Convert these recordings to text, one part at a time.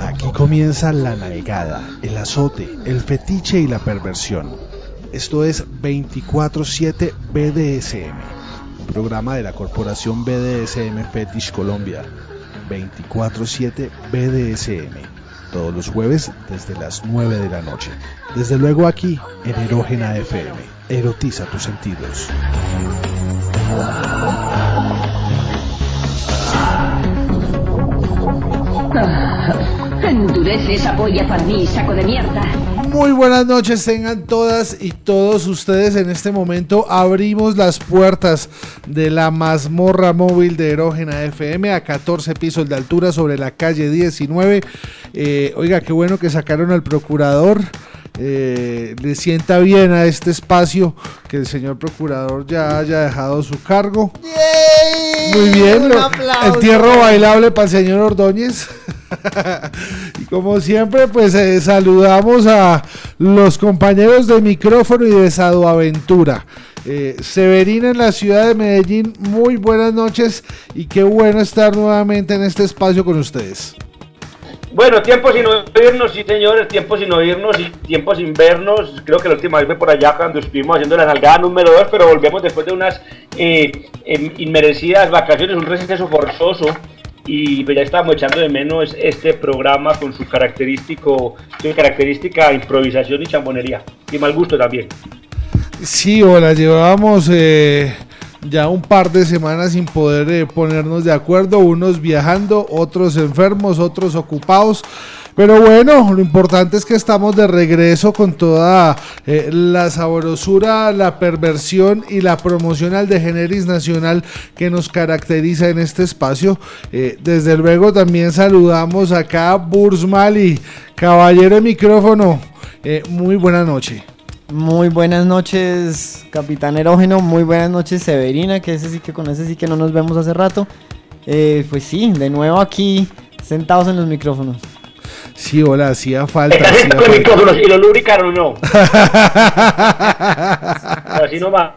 Aquí comienza la navegada, el azote, el fetiche y la perversión. Esto es 24-7 BDSM, programa de la corporación BDSM Fetish Colombia. 24-7 BDSM, todos los jueves desde las 9 de la noche. Desde luego aquí en Erógena FM. Erotiza tus sentidos. Endurece esa para mí, saco de mierda. Muy buenas noches tengan todas y todos ustedes. En este momento abrimos las puertas de la mazmorra móvil de Erógena FM a 14 pisos de altura sobre la calle 19. Eh, oiga, qué bueno que sacaron al procurador. Eh, le sienta bien a este espacio que el señor procurador ya haya dejado su cargo. Muy bien, lo- entierro bailable para el señor Ordóñez. y como siempre, pues eh, saludamos a los compañeros de micrófono y de Sadoaventura. Eh, Severina en la ciudad de Medellín, muy buenas noches y qué bueno estar nuevamente en este espacio con ustedes. Bueno, tiempo sin oírnos, sí señores, tiempo sin oírnos y tiempo sin vernos. Creo que la última vez fue por allá cuando estuvimos haciendo la nalgada número 2, pero volvemos después de unas eh, em, inmerecidas vacaciones, un receso forzoso. Y pues ya estábamos echando de menos este programa con su característico, su característica improvisación y chambonería. Y mal gusto también. Sí, hola, llevábamos eh, ya un par de semanas sin poder eh, ponernos de acuerdo, unos viajando, otros enfermos, otros ocupados. Pero bueno, lo importante es que estamos de regreso con toda eh, la sabrosura, la perversión y la promoción al de Generis Nacional que nos caracteriza en este espacio. Eh, desde luego también saludamos acá a Bursmali, caballero de micrófono. Muy buena noche. Muy buenas noches, Capitán Erógeno. Muy buenas noches, Severina, que ese sí que con ese sí que no nos vemos hace rato. Eh, pues sí, de nuevo aquí, sentados en los micrófonos. Sí, hola, hacía falta. Estás hacía falta. micrófonos y lo lubricaron o no. Así nomás.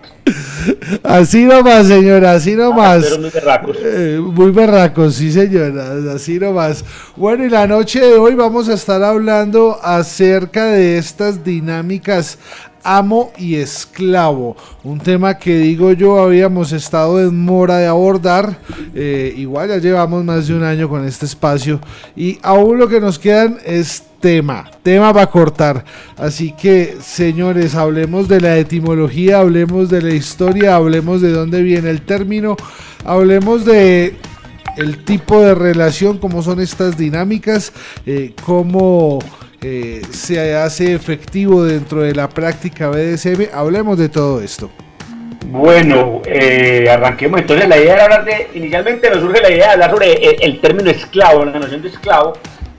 Así nomás, señora, así nomás. Pero muy berracos. Eh, muy berracos, sí, señora, así nomás. Bueno, y la noche de hoy vamos a estar hablando acerca de estas dinámicas amo y esclavo. Un tema que digo yo habíamos estado en mora de abordar. Eh, igual ya llevamos más de un año con este espacio y aún lo que nos quedan es tema, tema para cortar. Así que, señores, hablemos de la etimología, hablemos de la historia, hablemos de dónde viene el término, hablemos de el tipo de relación, cómo son estas dinámicas, eh, cómo eh, se hace efectivo dentro de la práctica BDSM. Hablemos de todo esto. Bueno, eh, arranquemos. Entonces, la idea era hablar de. Inicialmente nos surge la idea de hablar sobre el, el término esclavo, la noción de esclavo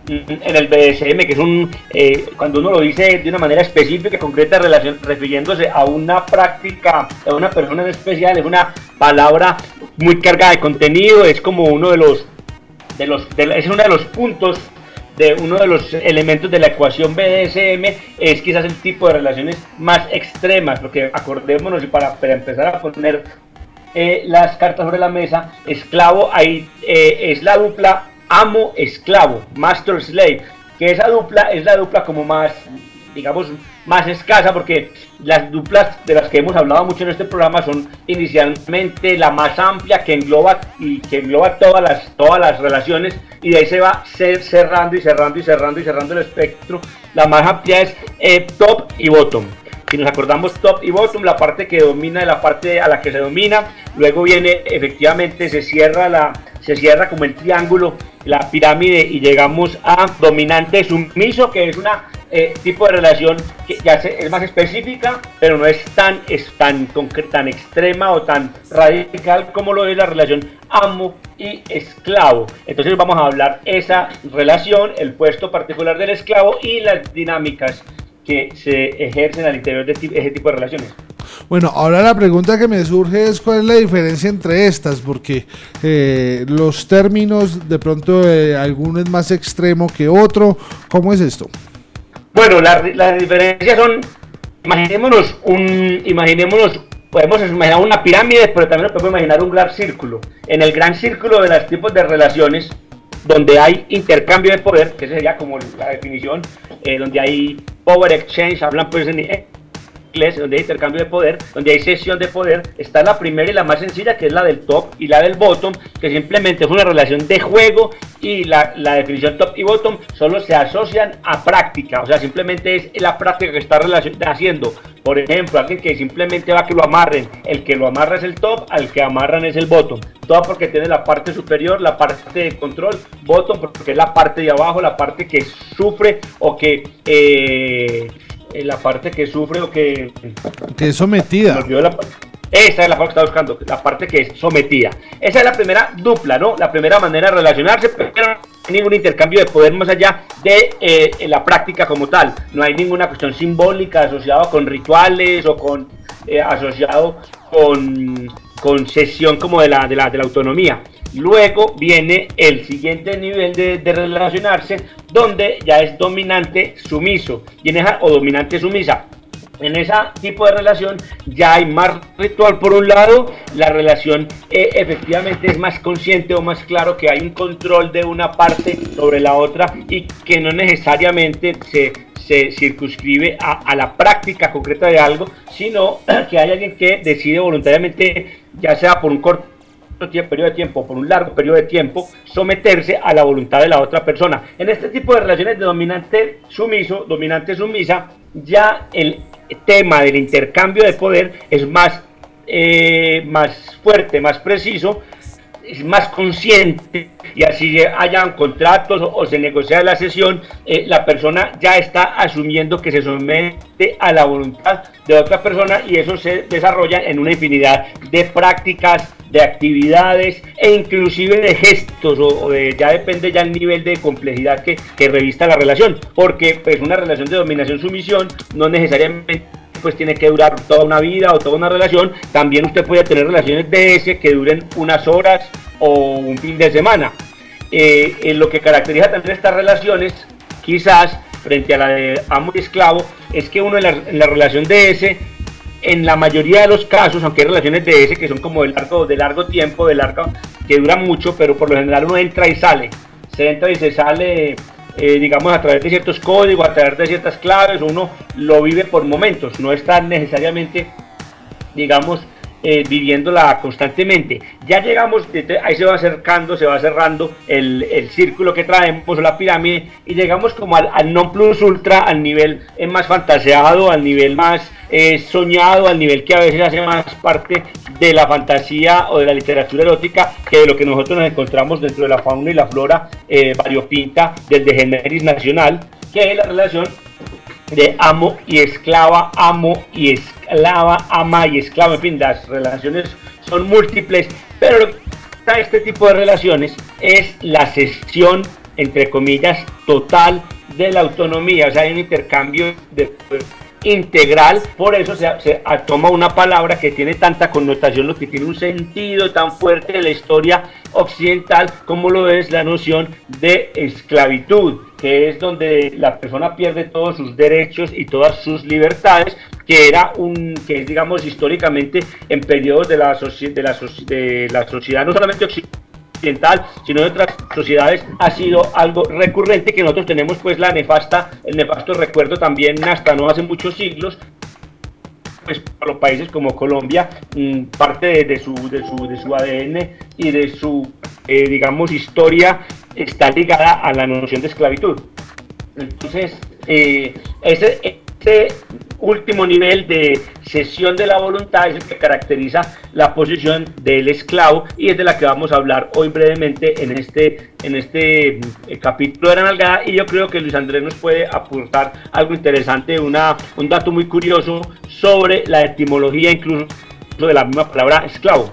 mm, en el BDSM, que es un. eh, cuando uno lo dice de una manera específica, concreta, refiriéndose a una práctica, a una persona en especial, es una palabra muy cargada de contenido, es como uno de los. De los es uno de los puntos de uno de los elementos de la ecuación BDSM es quizás el tipo de relaciones más extremas, porque acordémonos para, para empezar a poner eh, las cartas sobre la mesa, esclavo ahí eh, es la dupla amo-esclavo, master-slave, que esa dupla es la dupla como más, digamos, más escasa, porque las duplas de las que hemos hablado mucho en este programa son inicialmente la más amplia que engloba y que engloba todas las, todas las relaciones y de ahí se va cer- cerrando y cerrando y cerrando y cerrando el espectro. La más amplia es eh, top y bottom. Si nos acordamos top y bottom, la parte que domina y la parte a la que se domina, luego viene efectivamente se cierra la se cierra como el triángulo, la pirámide y llegamos a dominante sumiso, que es una eh, tipo de relación que ya se- es más específica, pero no es tan tan tan extrema o tan radical como lo es la relación amo y esclavo. Entonces vamos a hablar esa relación, el puesto particular del esclavo y las dinámicas que se ejercen al interior de ese tipo de relaciones. Bueno, ahora la pregunta que me surge es cuál es la diferencia entre estas, porque eh, los términos, de pronto eh, alguno es más extremo que otro. ¿Cómo es esto? Bueno, la- las diferencias son, imaginémonos un, imaginémonos podemos imaginar una pirámide, pero también podemos imaginar un gran círculo. En el gran círculo de los tipos de relaciones, donde hay intercambio de poder, que sería como la definición, eh, donde hay power exchange, hablan pues en donde hay intercambio de poder, donde hay sesión de poder, está la primera y la más sencilla, que es la del top y la del bottom, que simplemente es una relación de juego y la, la definición top y bottom solo se asocian a práctica, o sea, simplemente es la práctica que está haciendo. Por ejemplo, alguien que simplemente va a que lo amarren, el que lo amarra es el top, al que amarran es el bottom. Todo porque tiene la parte superior, la parte de control, bottom porque es la parte de abajo, la parte que sufre o que... Eh, la parte que sufre o que... Que es sometida. esa es la parte que está buscando, la parte que es sometida. Esa es la primera dupla, ¿no? La primera manera de relacionarse, pero no hay ningún intercambio de poder más allá de eh, la práctica como tal. No hay ninguna cuestión simbólica asociada con rituales o con eh, asociado con, con sesión como de la, de la, de la autonomía. Luego viene el siguiente nivel de, relacionarse, donde ya es dominante sumiso y o dominante sumisa. En ese tipo de relación ya hay más ritual por un lado, la relación eh, efectivamente es más consciente o más claro que hay un control de una parte sobre la otra y que no necesariamente se, se circunscribe a, a, la práctica concreta de algo, sino que hay alguien que decide voluntariamente, ya sea por un corto periodo de tiempo, por un largo periodo de tiempo, someterse a la voluntad de la otra persona. En este tipo de relaciones de dominante sumiso, dominante sumisa, ya el tema del intercambio de poder es más, eh, más fuerte, más preciso, más consciente y así hayan contratos o, se negocia la sesión, eh, la persona ya está asumiendo que se somete a la voluntad de otra persona y eso se desarrolla en una infinidad de prácticas, de actividades e inclusive de gestos o, de, ya depende ya el nivel de complejidad que, que revista la relación, porque pues una relación de dominación-sumisión no necesariamente pues tiene que durar toda una vida o toda una relación. También usted puede tener relaciones de ese que duren unas horas o un fin de semana. Eh, en lo que caracteriza también estas relaciones, quizás frente a la de amo y esclavo, es que uno en la, relación de ese, en la mayoría de los casos, aunque hay relaciones de ese que son como de largo, de largo tiempo, de largo, que duran mucho, pero por lo general uno entra y sale, se entra y se sale eh, digamos, a través de ciertos códigos, a través de ciertas claves, uno lo vive por momentos, no está necesariamente, digamos, eh, viviéndola constantemente. Ya llegamos, ahí se va acercando, se va cerrando el, el círculo que traemos, la pirámide, y llegamos como al, non plus ultra, al nivel eh, más fantaseado, al nivel más eh, soñado, al nivel que a veces hace más parte de la fantasía o de la literatura erótica que de lo que nosotros nos encontramos dentro de la fauna y la flora variopinta del de generis nacional, que es la relación de amo y esclava, amo y esclava, ama y esclava, en fin, las relaciones son múltiples, pero lo que este tipo de relaciones es la sesión, entre comillas, total de la autonomía, o sea, hay un intercambio integral, por eso se, se, toma una palabra que tiene tanta connotación, lo que tiene un sentido tan fuerte de la historia occidental como lo es la noción de esclavitud, que es donde la persona pierde todos sus derechos y todas sus libertades, que era un, que digamos históricamente en periodos de la, de la, de la sociedad no solamente occidental, sino de otras sociedades, ha sido algo recurrente que nosotros tenemos pues la nefasta, el nefasto recuerdo también hasta no hace muchos siglos, pues para los países como Colombia, mm, parte de, su, de, su, de su ADN y de su, eh, digamos, historia está ligada a la noción de esclavitud. Entonces, eh, ese, último nivel de sesión de la voluntad es el que caracteriza la posición del esclavo y es de la que vamos a hablar hoy brevemente en este, en este eh, capítulo de la nalgada y yo creo que Luis Andrés nos puede aportar algo interesante, una, un dato muy curioso sobre la etimología incluso de la misma palabra esclavo.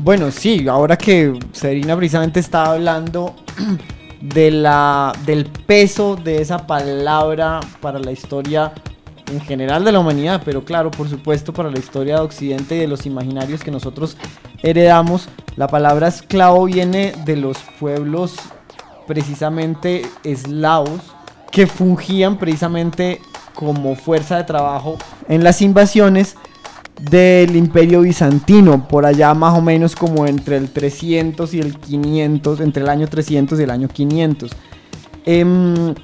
Bueno, sí, ahora que Serina precisamente estaba hablando de la, del peso de esa palabra para la historia en general de la humanidad, pero claro, por supuesto, para la historia de Occidente y de los imaginarios que nosotros heredamos, la palabra esclavo viene de los pueblos precisamente eslavos que fungían precisamente como fuerza de trabajo en las invasiones del imperio bizantino, por allá más o menos como entre el 300 y el 500, entre el año 300 y el año 500. Em,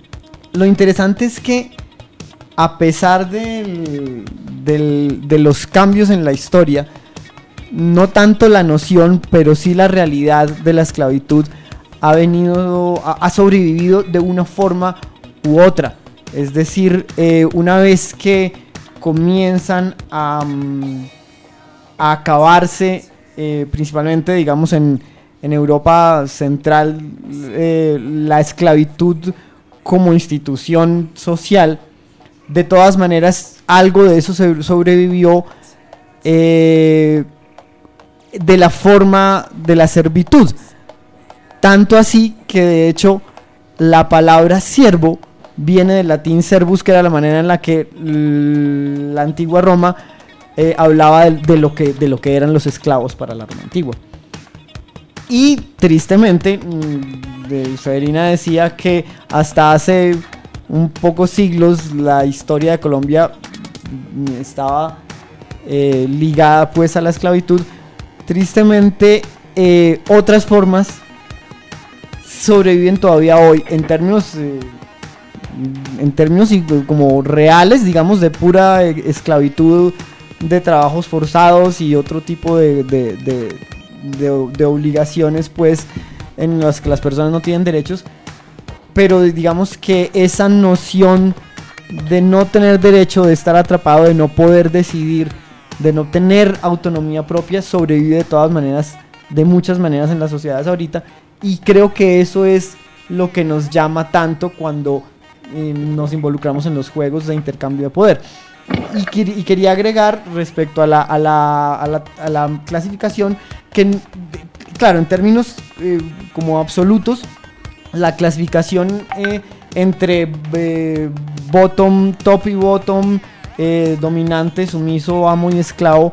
lo interesante es que a pesar de los cambios en la historia, no tanto la noción, pero sí la realidad de la esclavitud ha venido, ha sobrevivido de una forma u otra. Es decir, eh, una vez que comienzan a, mm, acabarse, eh, principalmente, digamos, en, en Europa Central, eh, la esclavitud como institución social, de todas maneras, algo de eso sobrevivió eh, de la forma de la servitud. Tanto así que de hecho la palabra siervo viene del latín servus, que era la manera en la que la antigua Roma eh, hablaba de, lo que, de lo que eran los esclavos para la Roma antigua. Y tristemente, mm, de- Severina decía que hasta hace un pocos siglos la historia de Colombia mm, estaba eh, ligada pues a la esclavitud. Tristemente, eh, otras formas sobreviven todavía hoy en términos en términos y- como reales, digamos, de pura eh, esclavitud, de trabajos forzados y otro tipo de- de- de- de obligaciones, pues, en las que las personas no tienen derechos. Pero digamos que esa noción de no tener derecho, de estar atrapado, de no poder decidir, de no tener autonomía propia, sobrevive de todas maneras, de muchas maneras en las sociedades ahorita. Y creo que eso es lo que nos llama tanto cuando eh, nos involucramos en los juegos de intercambio de poder. Y, quer- y quería agregar respecto a la, a la, a la- clasificación que, claro, en términos eh, como absolutos, la clasificación eh, entre bottom, top y bottom, dominante, sumiso, amo y esclavo,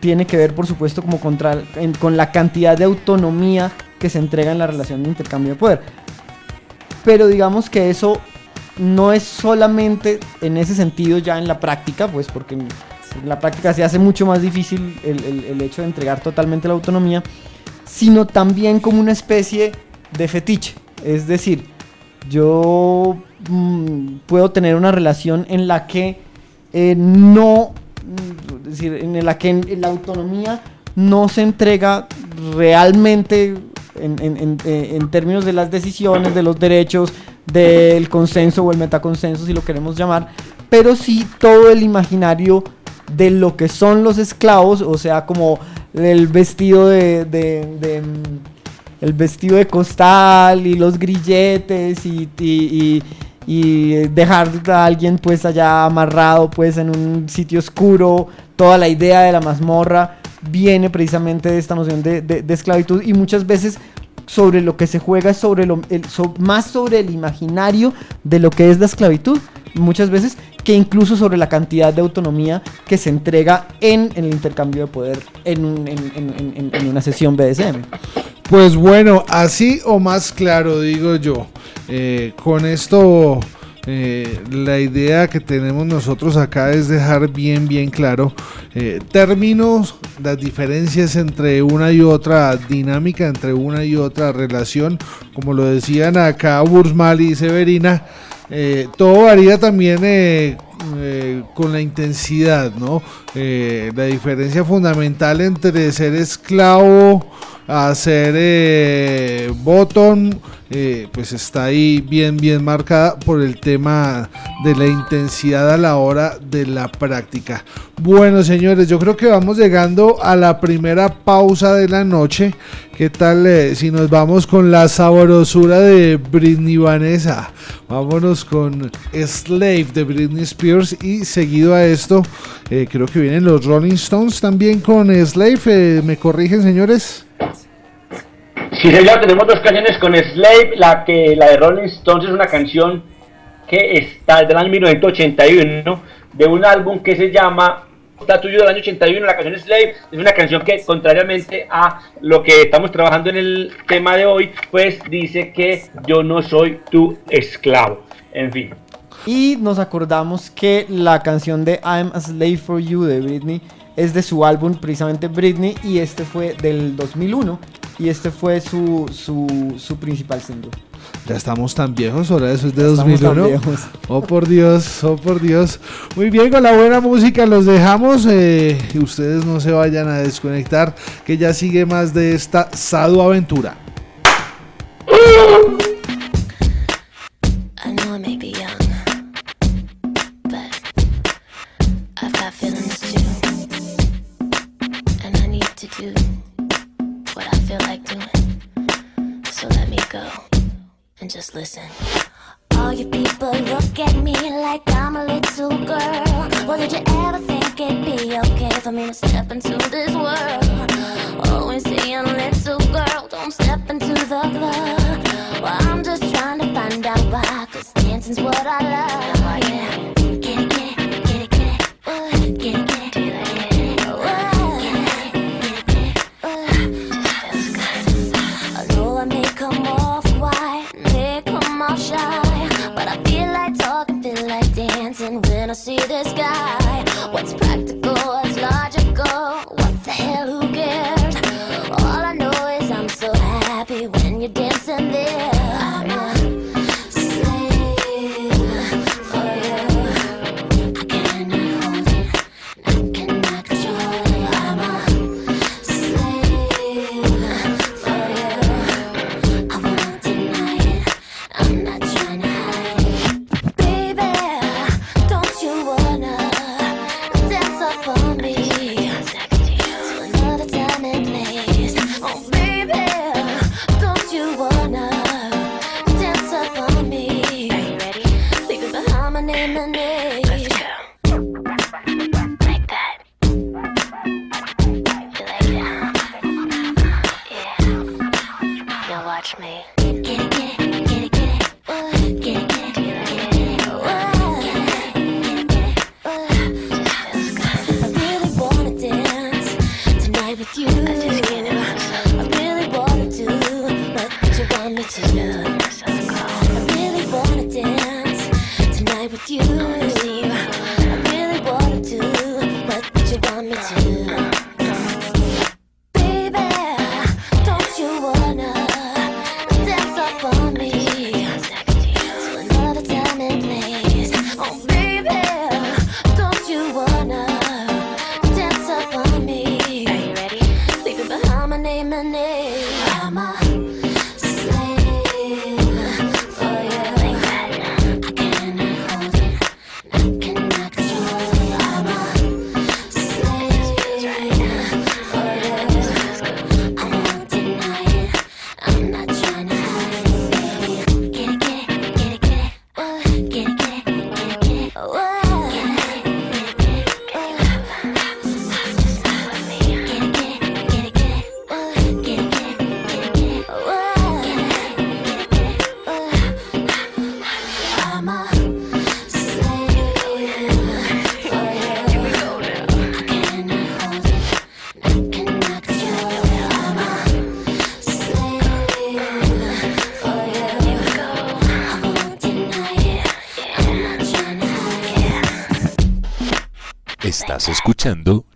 tiene que ver, por supuesto, como con la cantidad de autonomía que se entrega en la relación de intercambio de poder. Pero digamos que eso no es solamente en ese sentido ya en la práctica, pues porque en la práctica se hace mucho más difícil el, el- hecho de entregar totalmente la autonomía, sino también como una especie de fetiche. Es decir, yo mm, puedo tener una relación en la que eh, no, mm, es decir, en la que la autonomía no se entrega realmente en, en- en términos de las decisiones, de los derechos, del consenso o el metaconsenso, si lo queremos llamar, pero sí todo el imaginario de lo que son los esclavos, o sea, como el vestido de, de- de, el vestido de costal y los grilletes y, dejar a alguien pues allá amarrado pues en un sitio oscuro, toda la idea de la mazmorra viene precisamente de esta noción de- de esclavitud y muchas veces sobre lo que se juega es sobre lo, el- más sobre el imaginario de lo que es la esclavitud, muchas veces que incluso sobre la cantidad de autonomía que se entrega en, el intercambio de poder en una sesión BDSM. Pues bueno, así o más claro, digo yo. Eh, con esto, eh, la idea que tenemos nosotros acá es dejar bien, bien claro eh, términos, las diferencias entre una y otra dinámica, entre una y otra relación. Como lo decían acá Bursmal y Severina, eh, todo varía también eh, con la intensidad, ¿no? Eh, la diferencia fundamental entre ser esclavo a ser eh, bottom, eh, pues está ahí bien, bien marcada por el tema de la intensidad a la hora de la práctica. Bueno, señores, yo creo que vamos llegando a la primera pausa de la noche. ¿Qué tal si nos vamos con la sabrosura de Britney Vanessa? Vámonos con Slave de Britney Spears y seguido a esto, eh, creo que vienen los Rolling Stones también con Slave. Eh, ¿Me corrigen, señores? Sí, señor, tenemos dos canciones con Slave, la que la de Rolling Stones es una canción que está del año 1981, de un álbum que se llama Está tuyo del año 81, la canción Slave, es una canción que contrariamente a lo que estamos trabajando en el tema de hoy, pues dice que yo no soy tu esclavo. En fin. Y nos acordamos que la canción de I'm a Slave for You de Britney es de su álbum precisamente Britney y este fue del 2001 y este fue su, su, principal single. Ya estamos tan viejos, ahora eso es de ya 2001. Oh por Dios, oh por Dios. Muy bien, con la buena música los dejamos. Eh, y ustedes no se vayan a desconectar, que ya sigue más de esta Sadu Aventura. I just listen. All you people look at me like I'm a little girl. Well, did you ever think it'd be okay for me to step into this world?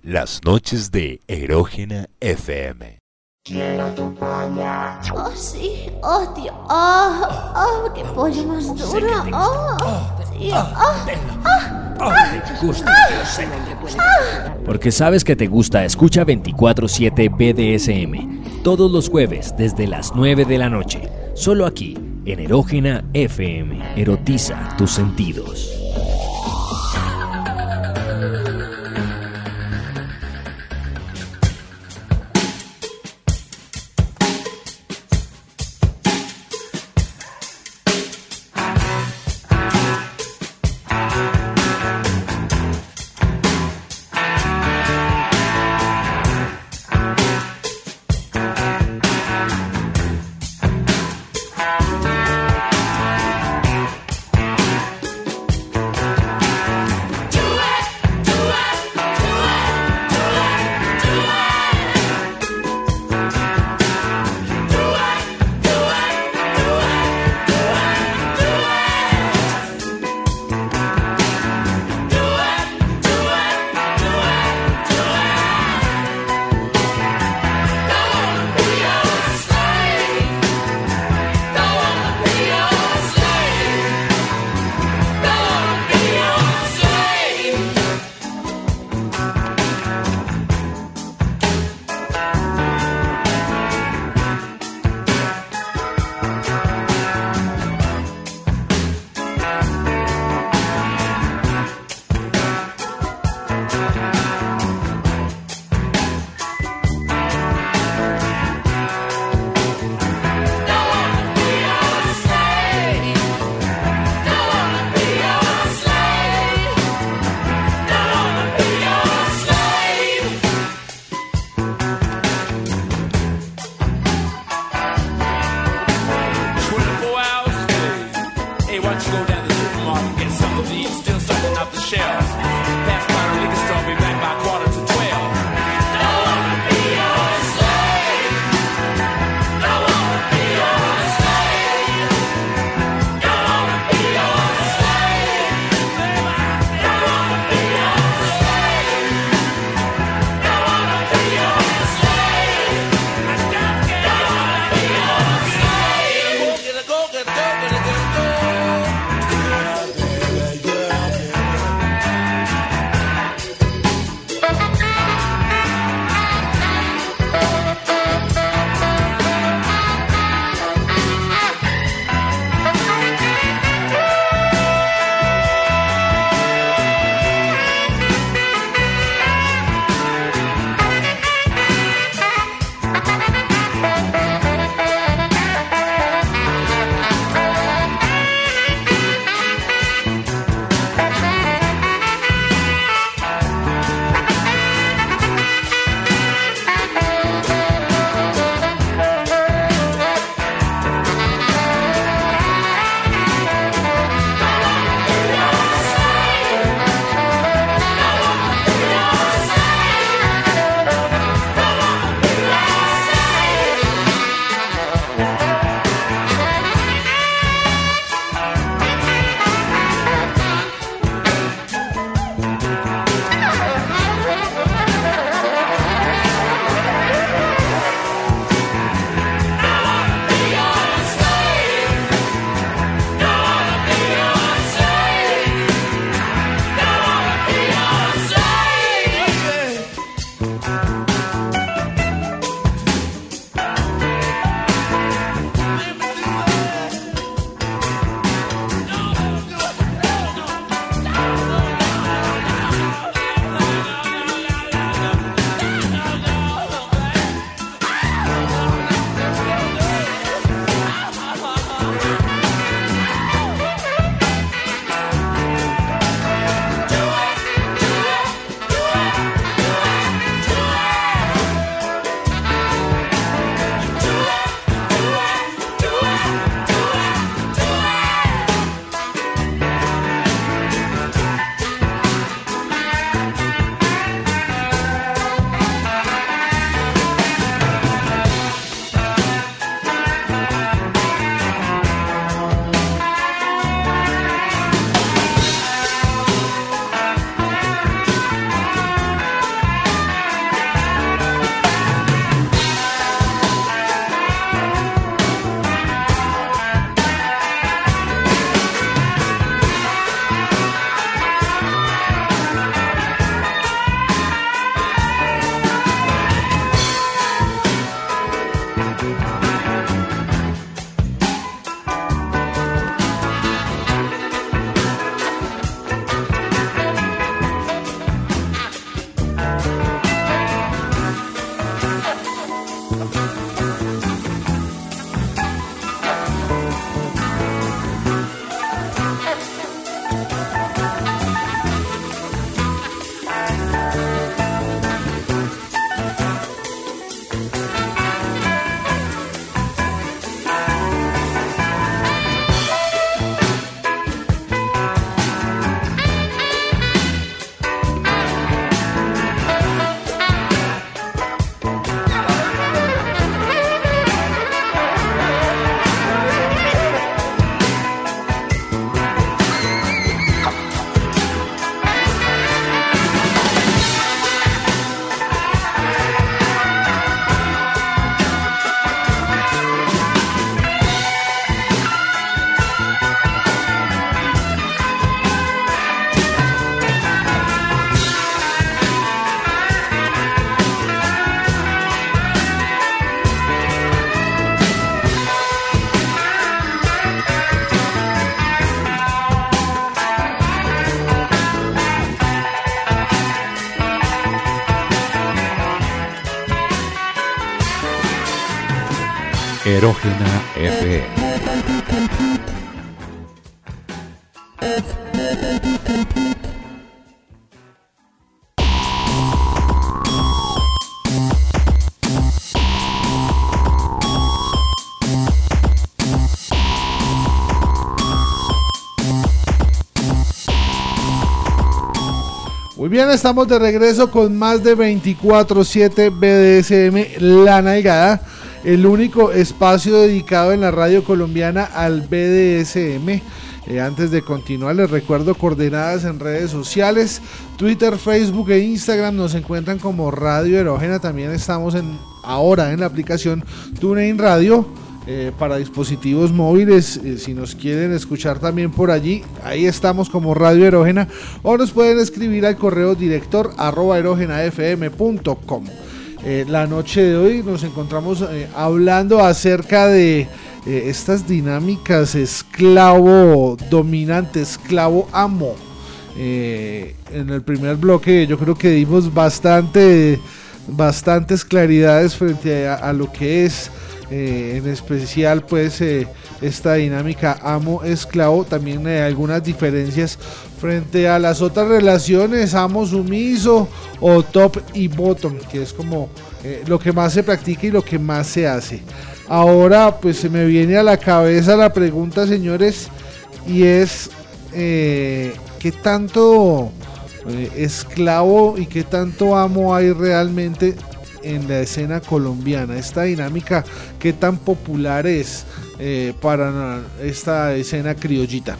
Las noches de Erógena FM. Quiero tu polla. Oh, sí. Oh, tío. Oh, oh, qué pollo más duro. Oh, oh, tío. Oh, oh, oh, oh te gusta, yo sé que gusta. Porque sabes que te gusta, escucha 24-7 BDSM. Todos los jueves, desde las 9 de la noche. Solo aquí, en Erógena FM. Erotiza tus sentidos. Bien, estamos de regreso con más de 24-7 BDSM La Nalgada, el único espacio dedicado en la radio colombiana al BDSM. Eh, antes de continuar, les recuerdo coordenadas en redes sociales, Twitter, Facebook e Instagram nos encuentran como Radio Erógena. También estamos en ahora en la aplicación TuneIn Radio eh, para dispositivos móviles. eh, si nos quieren escuchar también por allí, ahí estamos como Radio Erógena. O nos pueden escribir al correo director arroba erógenafm.com. Eh, la noche de hoy nos encontramos eh, hablando acerca de estas dinámicas esclavo dominante, esclavo amo. En el primer bloque yo creo que dimos bastante, bastantes claridades frente a lo que es eh, en especial pues eh, esta dinámica amo-esclavo. También hay algunas diferencias frente a las otras relaciones amo-sumiso o top y bottom, que es como eh, lo que más se practica y lo que más se hace. Ahora pues se me viene a la cabeza la pregunta señores y es eh, qué tanto eh, esclavo y qué tanto amo hay realmente en la escena colombiana. Esta dinámica, qué tan popular es eh, para esta escena criollita.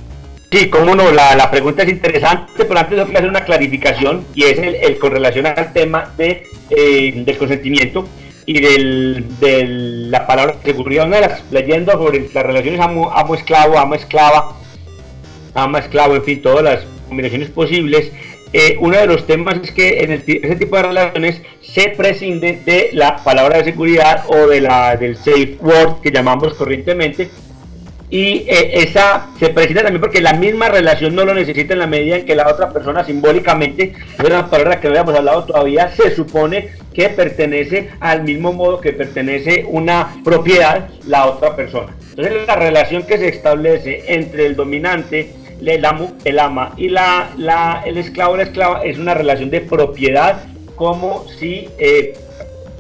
Sí, cómo no, la, la pregunta es interesante, pero antes tengo que hacer una clarificación y es el, el con relación al tema de, eh, del consentimiento y del, de la palabra seguridad. Una de las leyendas sobre las relaciones amo- amo-esclavo, amo-esclava, ama-esclavo, en fin, todas las combinaciones posibles. Eh, uno de los temas es que en el ese tipo de relaciones se prescinde de la palabra de seguridad o de la del safe word que llamamos corrientemente y eh, esa se presenta también porque la misma relación no lo necesita en la medida en que la otra persona simbólicamente, es una palabra que no habíamos hablado todavía, se supone que pertenece al mismo modo que pertenece una propiedad la otra persona. Entonces la relación que se establece entre el dominante, el amo, el ama y la, el esclavo, la esclava es una relación de propiedad como si eh,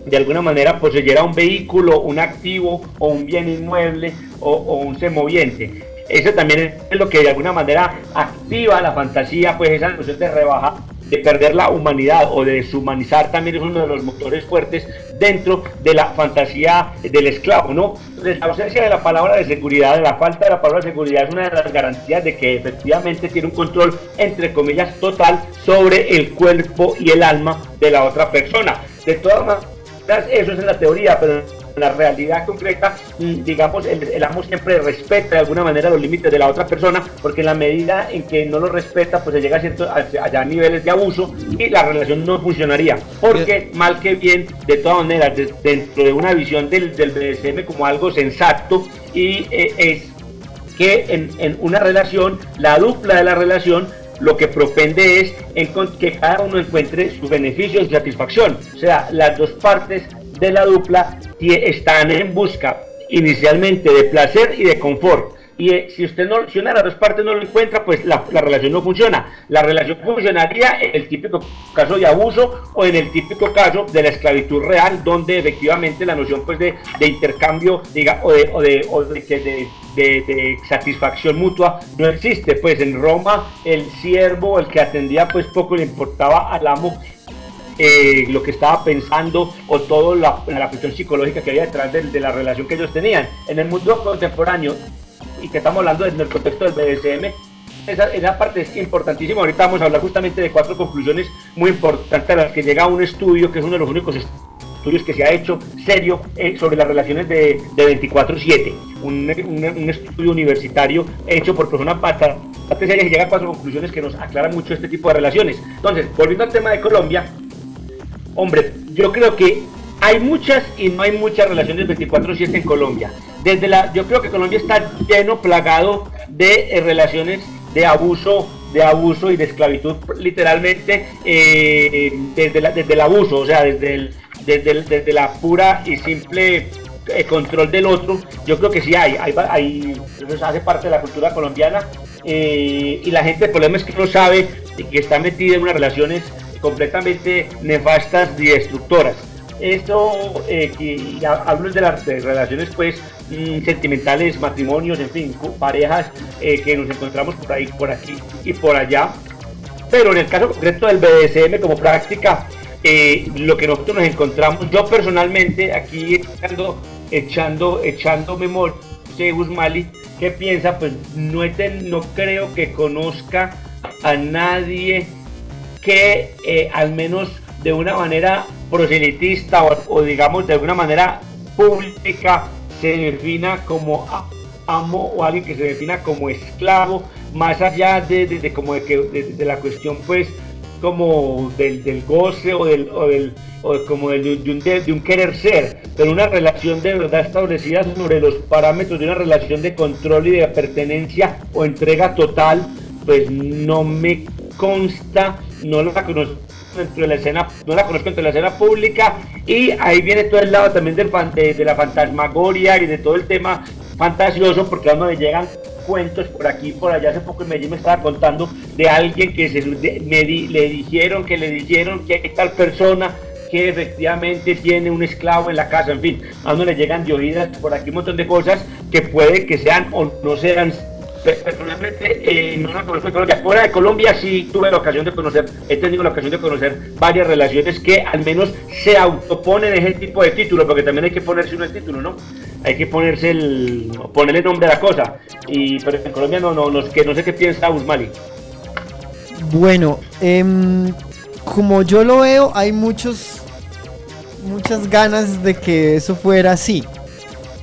de alguna manera poseyera un vehículo, un activo o un bien inmueble o, o un semoviente. Eso también es lo que de alguna manera activa la fantasía, pues esa noción de rebajar, de perder la humanidad o de deshumanizar también es uno de los motores fuertes dentro de la fantasía del esclavo, ¿no? La ausencia de la palabra de seguridad, la falta de la palabra de seguridad es una de las garantías de que efectivamente tiene un control, entre comillas, total sobre el cuerpo y el alma de la otra persona. De todas maneras, eso es en la teoría, pero la realidad concreta, mm, digamos, el, el amo siempre respeta de alguna manera los límites de la otra persona, porque en la medida en que no lo respeta, pues se llega a ciertos a, a niveles de abuso y la relación no funcionaría. Porque mal que bien, de todas maneras, de- dentro de una visión del, del BDSM como algo sensato y eh, es que en, en una relación, la dupla de la relación, lo que propende es que cada uno encuentre su beneficio y satisfacción. O sea, las dos partes de la dupla están en busca inicialmente de placer y de confort. Y eh, si usted no, si una de las dos partes no lo encuentra, pues la, la relación no funciona. La relación funcionaría en el típico caso de abuso o en el típico caso de la esclavitud real, donde efectivamente la noción pues de, de intercambio diga, o, de, o, de, o de- de satisfacción mutua no existe. Pues en Roma el siervo, el que atendía, pues poco le importaba al amo eh, lo que estaba pensando o toda la, la cuestión psicológica que había detrás de, de la relación que ellos tenían. En el mundo contemporáneo, y que estamos hablando en el contexto del BDSM, esa, esa parte es importantísima. Ahorita vamos a hablar justamente de cuatro conclusiones muy importantes a las que llega un estudio, que es uno de los únicos estudios que se ha hecho serio eh, sobre las relaciones de, de 24-7. Un, un- un estudio universitario hecho por personas bastante serias y llega a cuatro conclusiones que nos aclaran mucho este tipo de relaciones. Entonces, volviendo al tema de Colombia, Hombre, yo creo que hay muchas y no hay muchas relaciones 24/7 en Colombia. Desde la, yo creo que Colombia está lleno, plagado de eh, relaciones de abuso, de abuso y de esclavitud, literalmente eh, desde, desde el abuso, o sea, desde, desde, desde la pura y simple eh, control del otro. Yo creo que sí hay, hay, hay- eso hace parte de la cultura colombiana y la gente, el problema es que no sabe que está metida en unas relaciones completamente nefastas y destructoras. Esto, eh, que hablo de las de relaciones pues mm, sentimentales, matrimonios, en fin, parejas eh, que nos encontramos por ahí, por aquí y por allá. Pero en el caso concreto del BDSM como práctica, eh, lo que nosotros nos encontramos, yo personalmente aquí echando, echando, echando memoria, Guzmali, ¿qué piensa? Pues no, no creo que conozca a nadie que eh, al menos de una manera proselitista o, o digamos de alguna manera pública se defina como amo o alguien que se defina como esclavo, más allá de, de- de como de, que, de, la cuestión pues como del, del goce o del, o del o como de, un, de un querer ser, pero una relación de verdad establecida sobre los parámetros de una relación de control y de pertenencia o entrega total, pues no me consta, no la conozco dentro de la escena, no la conozco dentro de la escena pública y ahí viene todo el lado también del fan- de, la fantasmagoria y de todo el tema fantasioso porque a uno le llegan cuentos por aquí por allá. Hace poco en Medellín me estaba contando de alguien que se, de- me di- le dijeron que le dijeron que hay tal persona que efectivamente tiene un esclavo en la casa, en fin, a uno le llegan de oídas por aquí un montón de cosas que puede que sean o no sean Personalmente eh, no la conozco en Colombia. Fuera de Colombia sí tuve la ocasión de conocer, he tenido la ocasión de conocer varias relaciones que al menos se autoponen ese tipo de título, porque también hay que ponerse uno el título, ¿no? Hay que ponerse el, ponerle nombre a la cosa. Y pero en Colombia no, no, no, que no sé qué piensa Usmali. Bueno, em, como yo lo veo, hay muchos, muchas ganas de que eso fuera así.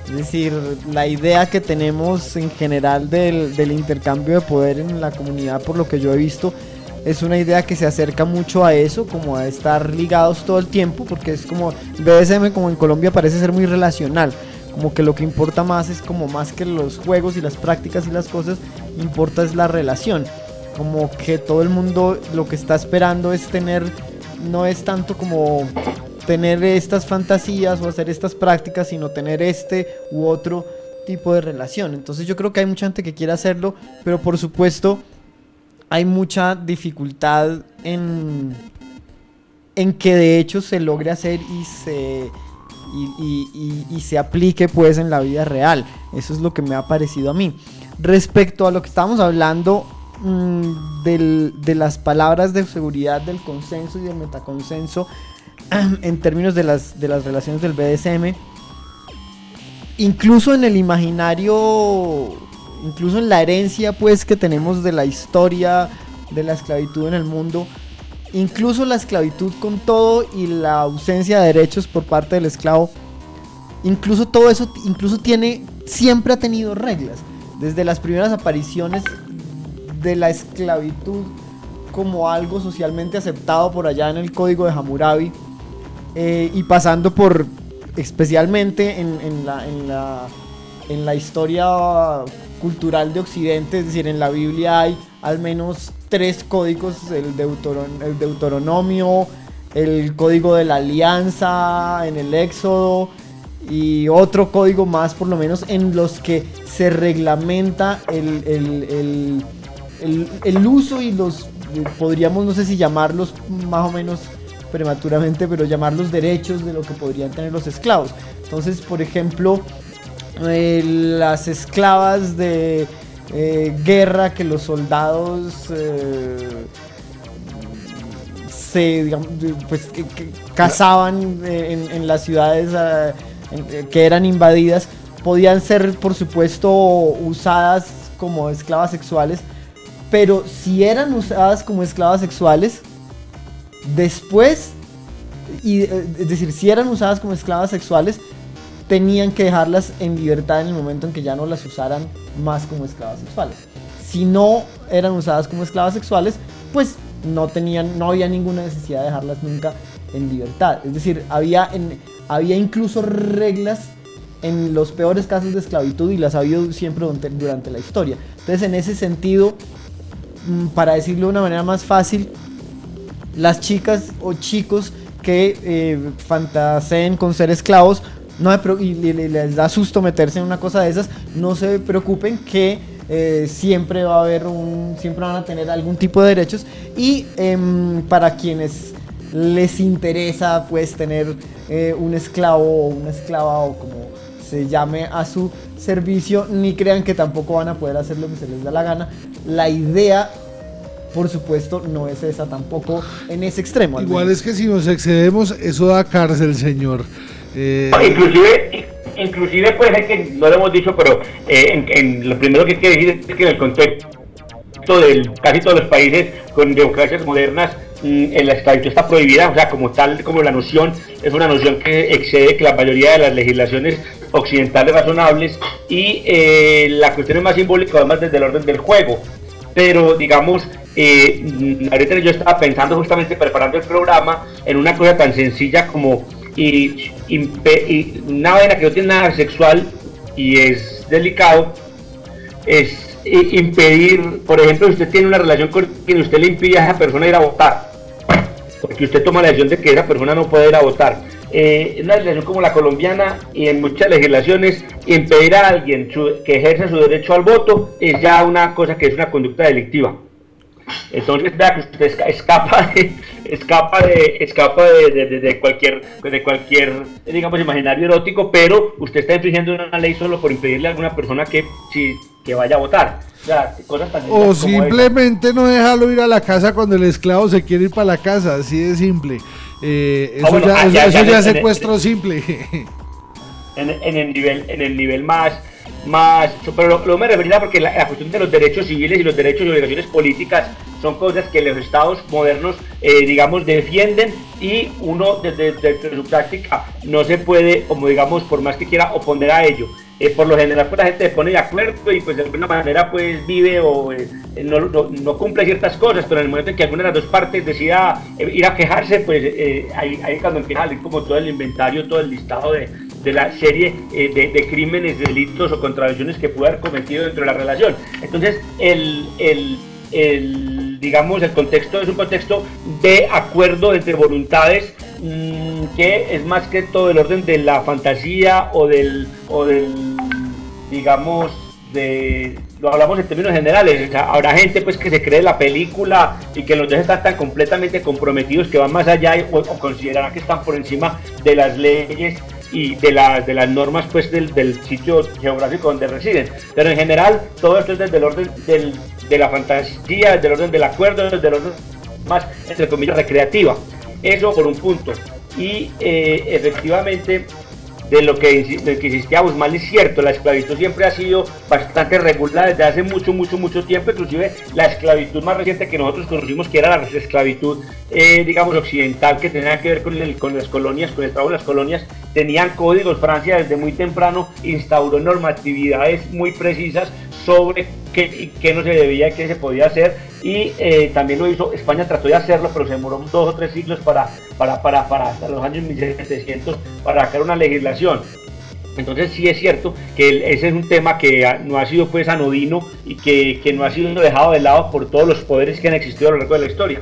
Es decir, la idea que tenemos en general del, del intercambio de poder en la comunidad, por lo que yo he visto, es una idea que se acerca mucho a eso, como a estar ligados todo el tiempo, porque es como BDSM como en Colombia parece ser muy relacional, como que lo que importa más es como más que los juegos y las prácticas y las cosas, importa es la relación, como que todo el mundo lo que está esperando es tener, no es tanto como tener estas fantasías o hacer estas prácticas, sino tener este u otro tipo de relación. Entonces yo creo que hay mucha gente que quiere hacerlo, pero por supuesto hay mucha dificultad en, en que de hecho se logre hacer y se, y, y- se aplique pues en la vida real. Eso es lo que me ha parecido a mí. Respecto a lo que estábamos hablando mm, del- de las palabras de seguridad del consenso y del metaconsenso en términos de las, de las relaciones del BDSM, incluso en el imaginario, incluso en la herencia pues que tenemos de la historia de la esclavitud en el mundo, incluso la esclavitud con todo y la ausencia de derechos por parte del esclavo, incluso todo eso, incluso tiene, siempre ha tenido reglas. Desde las primeras apariciones de la esclavitud como algo socialmente aceptado por allá en el código de Hammurabi eh, y pasando por especialmente en, la, en, la, en la historia cultural de Occidente, es decir, en la Biblia hay al menos tres códigos, el, Deuteron- el Deuteronomio, el código de la alianza, en el Éxodo y otro código más por lo menos en los que se reglamenta el, el- el- uso y los, podríamos no sé si llamarlos más o menos prematuramente, pero llamarlos derechos de lo que podrían tener los esclavos. Entonces, por ejemplo, eh, las esclavas de eh, guerra que los soldados eh, se pues, cazaban en, las ciudades que eran invadidas podían ser por supuesto usadas como esclavas sexuales pero si eran usadas como esclavas sexuales después y eh, es decir si eran usadas como esclavas sexuales tenían que dejarlas en libertad en el momento en que ya no las usaran más como esclavas sexuales. Si no eran usadas como esclavas sexuales, pues no tenían, no había ninguna necesidad de dejarlas nunca en libertad. Es decir, había, había incluso reglas en los peores casos de esclavitud y las ha habido siempre durante, durante la historia. Entonces, en ese sentido, mm, para decirlo de una manera más fácil, las chicas o chicos que eh, fantaseen con ser esclavos no y le- le- les da susto meterse en una cosa de esas, no se preocupen que eh, siempre va a haber un, siempre van a tener algún tipo de derechos y em, para quienes les interesa pues tener eh, un esclavo o una esclava o como se llame a su servicio, ni crean que tampoco van a poder hacer lo que se les da la gana. La idea por supuesto, no es esa tampoco en ese extremo. al Igual es que si nos excedemos, eso da cárcel, señor. Eh, Inclusive, inclusive puede ser que no lo hemos dicho, pero eh, en, en lo primero que hay que decir es que en el contexto de casi todos los países con democracias modernas, mm, la esclavitud está prohibida, o sea, como tal, como la noción, es una noción que excede que la mayoría de las legislaciones occidentales razonables y eh, la cuestión es más simbólica, además desde el orden del juego. Pero, digamos, eh, mm, ahorita yo estaba pensando justamente preparando el programa en una cosa tan sencilla como y, una vaina que no tiene nada sexual y es delicado es i- impedir, por ejemplo, si usted tiene una relación con quien usted le impide a esa persona ir a votar, porque usted toma la decisión de que esa persona no puede ir a votar. Eh, una legislación como la colombiana y en muchas legislaciones, impedir a alguien su- que ejerza su derecho al voto es ya una cosa que es una conducta delictiva. Entonces, vea que usted esca- escapa de, escapa de, escapa de, de- de- de cualquier, de cualquier, digamos, imaginario erótico, pero usted está infringiendo una ley solo por impedirle a alguna persona que, si, que vaya a votar. O sea, cosas tan o simplemente no dejarlo ir a la casa cuando el esclavo se quiere ir para la casa, así de simple. Eh, eso Ah, bueno, ya, ah, eso- ya- eso es el- secuestro simple. en, en el nivel en el nivel más más pero lo, lo me refería porque la, la cuestión de los derechos civiles y los derechos y obligaciones políticas son cosas que los estados modernos eh, digamos defienden y uno desde, desde su práctica no se puede como digamos por más que quiera oponer a ello Eh, por lo general pues la gente se pone de acuerdo y pues de alguna manera pues vive o eh, no, no- no cumple ciertas cosas pero en el momento en que alguna de las dos partes decida eh, ir a quejarse pues eh, ahí, ahí cuando empieza a salir como todo el inventario todo el listado de, de la serie eh, de, de crímenes, delitos o contradicciones que pudo haber cometido dentro de la relación. Entonces, el, el, el, digamos, el contexto es un contexto de acuerdo entre voluntades mm, que es más que todo el orden de la fantasía o del, o del digamos, de, lo hablamos en términos generales, habrá gente pues que se cree la película y que los dos están tan completamente comprometidos que van más allá o, o considerarán que están por encima de las leyes y de, las de las normas pues del, del sitio geográfico donde residen. Pero en general todo esto es desde el orden del, de la fantasía, desde el orden del acuerdo, desde el orden más, entre comillas, recreativa. Eso por un punto. Y eh, efectivamente de lo que, de que insistía Guzmán es cierto, la esclavitud siempre ha sido bastante regular desde hace mucho, mucho, mucho tiempo, inclusive la esclavitud más reciente que nosotros conocimos, que era la esclavitud, eh, digamos, occidental, que tenía que ver con, con las colonias, con el trabajo de las colonias, tenían códigos, Francia desde muy temprano instauró normatividades muy precisas sobre qué, qué no se debía qué se podía hacer, y eh, también lo hizo, España trató de hacerlo, pero se demoró dos o tres siglos para, para, para, para hasta los años 1700 para sacar una legislación. Entonces sí es cierto que ese es un tema que no ha sido pues anodino y que, que no ha sido dejado de lado por todos los poderes que han existido a lo largo de la historia.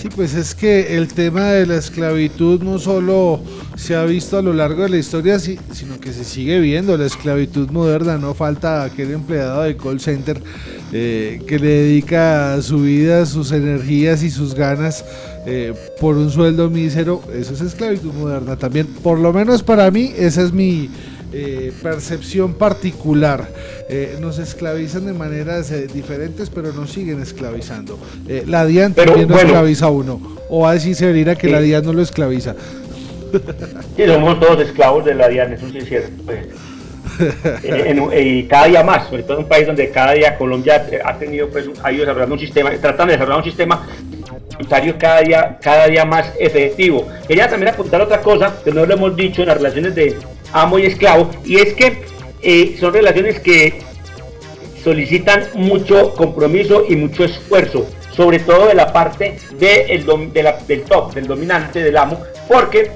Sí, pues es que el tema de la esclavitud no solo se ha visto a lo largo de la historia, si- sino que se sigue viendo la esclavitud moderna. No falta aquel empleado de call center eh, que le dedica su vida, sus energías y sus ganas eh, por un sueldo mísero. Eso es esclavitud moderna también. Por lo menos para mí, esa es mi eh, percepción particular. Eh, nos esclavizan de maneras eh, diferentes, pero nos siguen esclavizando. La DIAN Pero, también nos bueno. esclaviza a uno. O a decir Severina que Sí. la DIAN no lo esclaviza. Sí, somos todos esclavos de la DIAN, eso sí es cierto. pues. En y cada día más, sobre todo en un país donde cada día Colombia ha tenido, pues, ha ido desarrollando un sistema, tratando de desarrollar un sistema cada día, cada día más efectivo. Quería también apuntar otra cosa que no lo hemos dicho en las relaciones de amo y esclavo, y es que eh, son relaciones que solicitan mucho compromiso y mucho esfuerzo, sobre todo de la parte del top, del dominante, del amo, porque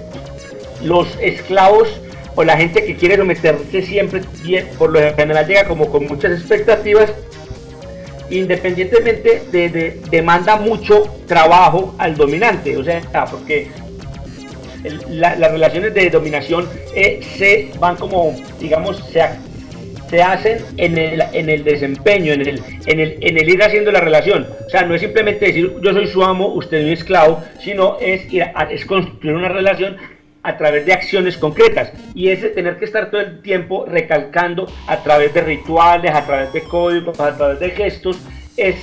los esclavos o la gente que quiere someterse siempre, por lo general llega como con muchas expectativas, independientemente de, de- demanda mucho trabajo al dominante, o sea, porque el- la- las relaciones de dominación eh, se van como, digamos, se, se hacen en el, en el desempeño, en el, en, el, en el ir haciendo la relación. O sea, no es simplemente decir yo soy su amo, usted es mi esclavo, sino es, ir a- es construir una relación a través de acciones concretas y ese tener que estar todo el tiempo recalcando a través de rituales, a través de códigos, a través de gestos, es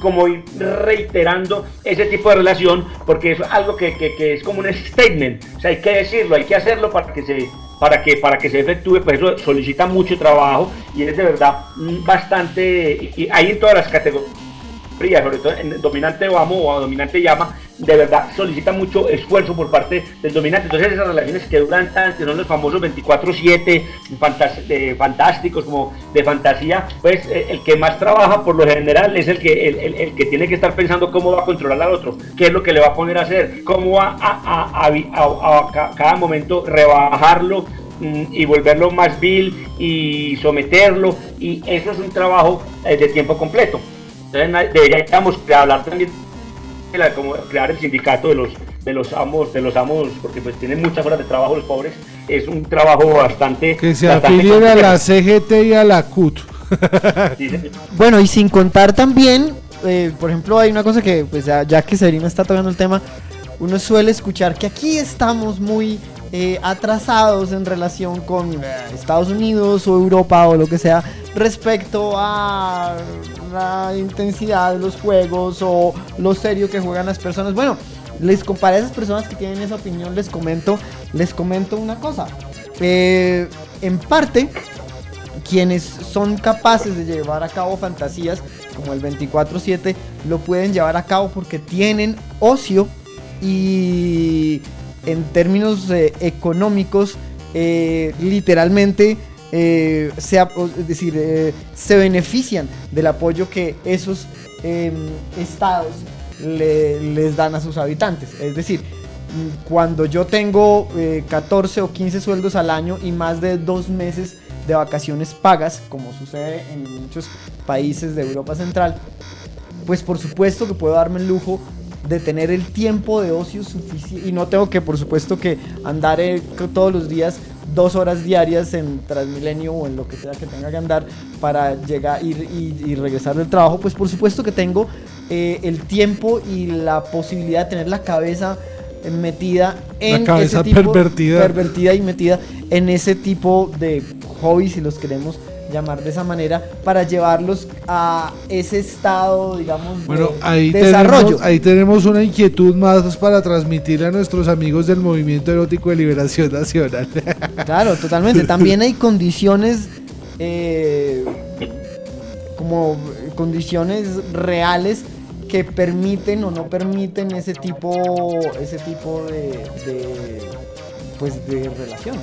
como ir reiterando ese tipo de relación porque es algo que, que- es como un statement. O sea hay que decirlo hay que hacerlo para que se para que para que se efectúe. Pues eso solicita mucho trabajo y es de verdad mm, bastante y, hay en todas las categorías sobre todo en dominante o amo o dominante llama, de verdad solicita mucho esfuerzo por parte del dominante. Entonces esas relaciones que duran tanto, son los famosos 24-7, fantas- de fantásticos, como de fantasía, pues eh, el que más trabaja por lo general es el que, el, que tiene que estar pensando cómo va a controlar al otro, qué es lo que le va a poner a hacer, cómo va a, a- a a- a- a ca- cada momento rebajarlo mm, y volverlo más vil y someterlo y eso es un trabajo eh, de tiempo completo. Entonces deberíamos hablar también la- como crear el sindicato de los de los amos de los amos porque pues tienen muchas horas de trabajo los pobres es un trabajo bastante Que se bastante afilien a la. CGT y a la CUT. Sí. Bueno, y sin contar también, eh, por ejemplo, hay una cosa que, pues ya, ya que Serena está tocando el tema, uno suele escuchar que aquí estamos muy eh, atrasados en relación con Estados Unidos o Europa o lo que sea respecto a la intensidad de los juegos o lo serio que juegan las personas. Bueno, les comparé esas personas que tienen esa opinión, les comento, les comento una cosa. Eh, en parte, quienes son capaces de llevar a cabo fantasías como el 24/7 lo pueden llevar a cabo porque tienen ocio y en términos eh, económicos eh, literalmente eh, decir, eh, se benefician del apoyo que esos em, estados le- les dan a sus habitantes. Es decir, cuando yo tengo eh, 14 o 15 sueldos al año y más de dos meses de vacaciones pagas, como sucede en muchos países de Europa Central, pues por supuesto que puedo darme el lujo de tener el tiempo de ocio suficiente y no tengo que por supuesto que andar eh, todos los días dos horas diarias en Transmilenio o en lo que sea que tenga que andar para llegar ir y, y regresar del trabajo pues por supuesto que tengo eh, el tiempo y la posibilidad de tener la cabeza metida en cabeza ese tipo pervertida. pervertida y metida en ese tipo de hobbies si los queremos llamar de esa manera para llevarlos a ese estado digamos de Bueno, ahí desarrollo tenemos, ahí tenemos una inquietud más para transmitirle a nuestros amigos del Movimiento Erótico de Liberación Nacional. Claro, totalmente. También hay condiciones eh, como condiciones reales que permiten o no permiten ese tipo ese tipo de, de, pues de relación.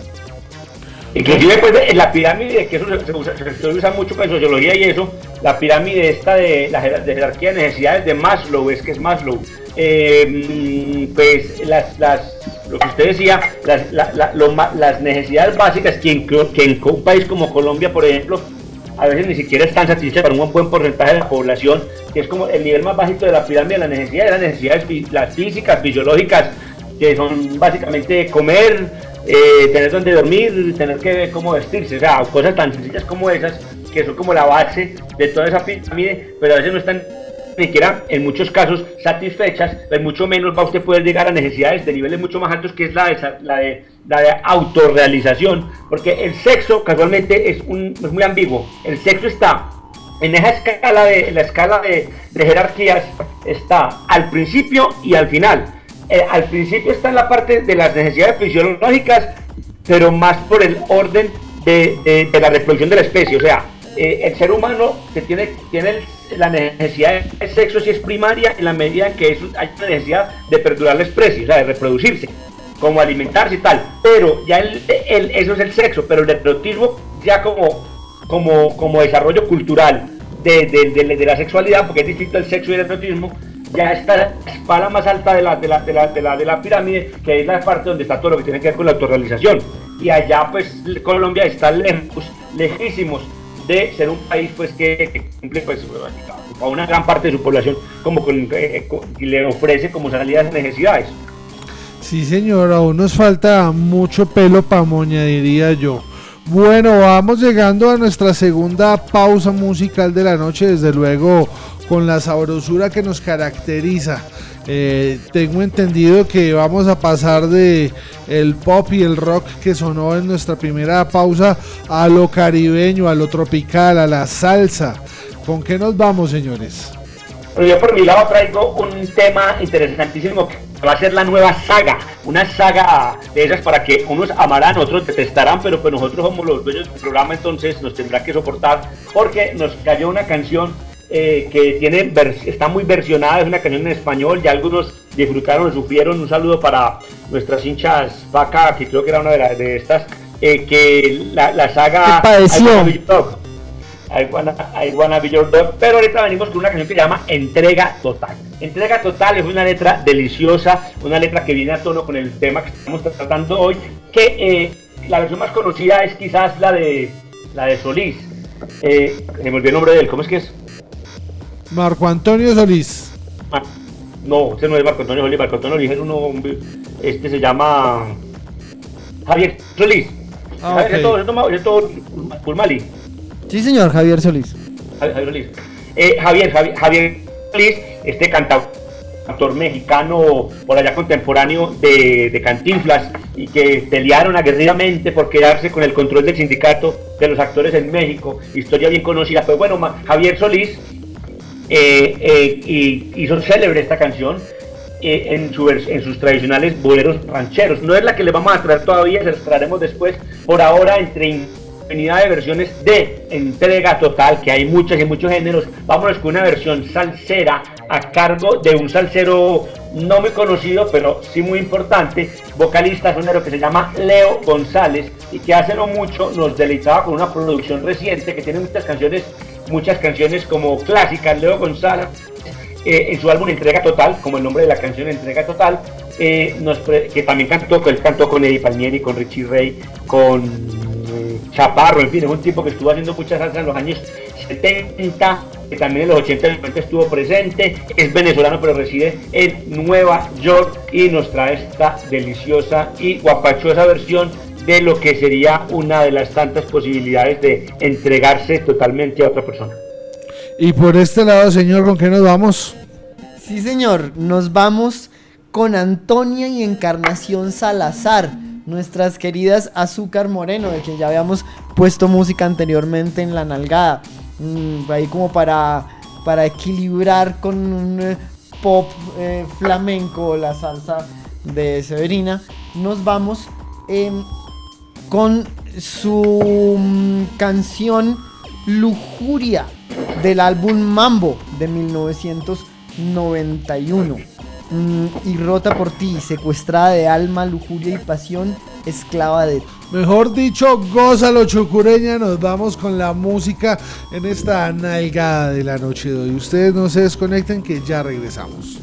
Inclusive pues en la pirámide, que eso se, usa, se usa mucho en sociología y eso, la pirámide esta de la de jerarquía de necesidades de Maslow, es que es Maslow, eh, mm, pues las, las, lo que usted decía, las, la- la- lo las necesidades básicas que en, que en un país como Colombia, por ejemplo, a veces ni siquiera están satisfechas para un buen porcentaje de la población, que es como el nivel más bajito de la pirámide, las necesidades, las necesidades las físicas, fisiológicas, que son básicamente comer, eh, tener donde dormir, tener que ver cómo vestirse, o sea, cosas tan sencillas como esas, que son como la base de toda esa pirámide, pero a veces no están ni siquiera en muchos casos satisfechas, pues mucho menos va usted a poder llegar a necesidades de niveles mucho más altos que es la de, la de, la de autorrealización, porque el sexo casualmente es, un, es muy ambiguo, el sexo está en esa escala de la escala de jerarquías está al principio y al final. Eh, al principio está en la parte de las necesidades fisiológicas, pero más por el orden de, de- la reproducción de la especie. O sea, eh, el ser humano que tiene, tiene la necesidad de sexo si es primaria en la medida en que hay una necesidad de perdurar la especie, o sea, de reproducirse, como alimentarse y tal. Pero ya eso es el sexo, pero el reproductismo ya como, como, como desarrollo cultural de, de- de- de la sexualidad, porque es distinto el sexo y el erotismo, ya está la más alta de la, de, la, de, la, de, la, de la pirámide, que es la parte donde está todo lo que tiene que ver con la autorrealización. Y allá, pues, Colombia está lejos, lejísimos de ser un país, pues, que, cumple, pues, a una gran parte de su población, como con, eh, y le ofrece como salidas de necesidades. Sí, señor, aún nos falta mucho pelo para moña, diría yo. Bueno, vamos llegando a nuestra segunda pausa musical de la noche, desde luego con la sabrosura que nos caracteriza. Eh, tengo entendido que vamos a pasar de el pop y el rock que sonó en nuestra primera pausa a lo caribeño, a lo tropical, a la salsa. ¿Con qué nos vamos, señores? Yo por mi lado traigo un tema interesantísimo que va a ser la nueva saga, una saga de esas para que unos amarán, otros detestarán, pero pues nosotros somos los dueños del programa, entonces nos tendrá que soportar porque nos cayó una canción eh, que tiene está muy versionada, es una canción en español, ya algunos disfrutaron, sufrieron, un saludo para nuestras hinchas vaca, que creo que era una de, las de estas, eh, que la, la saga... I Wanna. I wanna, be your dog. Pero ahorita venimos con una canción que se llama Entrega Total. Entrega Total es una letra deliciosa, una letra que viene a tono con el tema que estamos tratando hoy, que eh, la versión más conocida es quizás la de la de Solís. Eh, me olvidó el nombre de él, ¿cómo es que es? Marco Antonio Solís. Ah, no, ese no es Marco Antonio Solís, Marco Antonio Solís es uno, este se llama Javier Solís. Ah, Javier, ok. es todo, es todo, es todo Pulmali. Sí, señor, Javier Solís. Javier, Javier Solís. Eh, Javier, Javier, Javier Solís, este cantautor mexicano por allá contemporáneo de, de Cantinflas y que pelearon aguerridamente por quedarse con el control del sindicato de los actores en México, historia bien conocida. Pues bueno, Javier Solís eh, eh, y hizo célebre esta canción eh, en, su en sus tradicionales boleros rancheros. No es la que le vamos a traer todavía, se traeremos después. Por ahora, entre infinidad de versiones de entrega total, que hay muchas y muchos géneros, vámonos con una versión salsera a cargo de un salsero no muy conocido, pero sí muy importante, vocalista sonero que se llama Leo González y que hace no mucho nos deleitaba con una producción reciente que tiene muchas canciones, muchas canciones como clásicas, Leo González eh, en su álbum Entrega Total, como el nombre de la canción Entrega Total, eh, que también cantó, él cantó con Eddie Palmieri, con Richie Ray, con eh, Chaparro, en fin, es un tipo que estuvo haciendo mucha salsa en los años 70, que también en los 80 y 90 estuvo presente, es venezolano pero reside en Nueva York y nos trae esta deliciosa y guapachosa versión de lo que sería una de las tantas posibilidades de entregarse totalmente a otra persona. Y por este lado, señor, ¿con qué nos vamos? Sí, señor, nos vamos con Antonia y Encarnación Salazar, nuestras queridas Azúcar Moreno, de quien ya habíamos puesto música anteriormente en la nalgada. Mm, ahí como para, para equilibrar con un eh, pop eh, flamenco, la salsa de Severina. Nos vamos em, con su mm, canción Lujuria del álbum Mambo de 1991. Mm, y rota por ti, secuestrada de alma, lujuria y pasión, esclava de. Mejor dicho, gózalo chucureña, nos vamos con la música en esta nalgada de la noche de hoy. Ustedes no se desconecten que ya regresamos.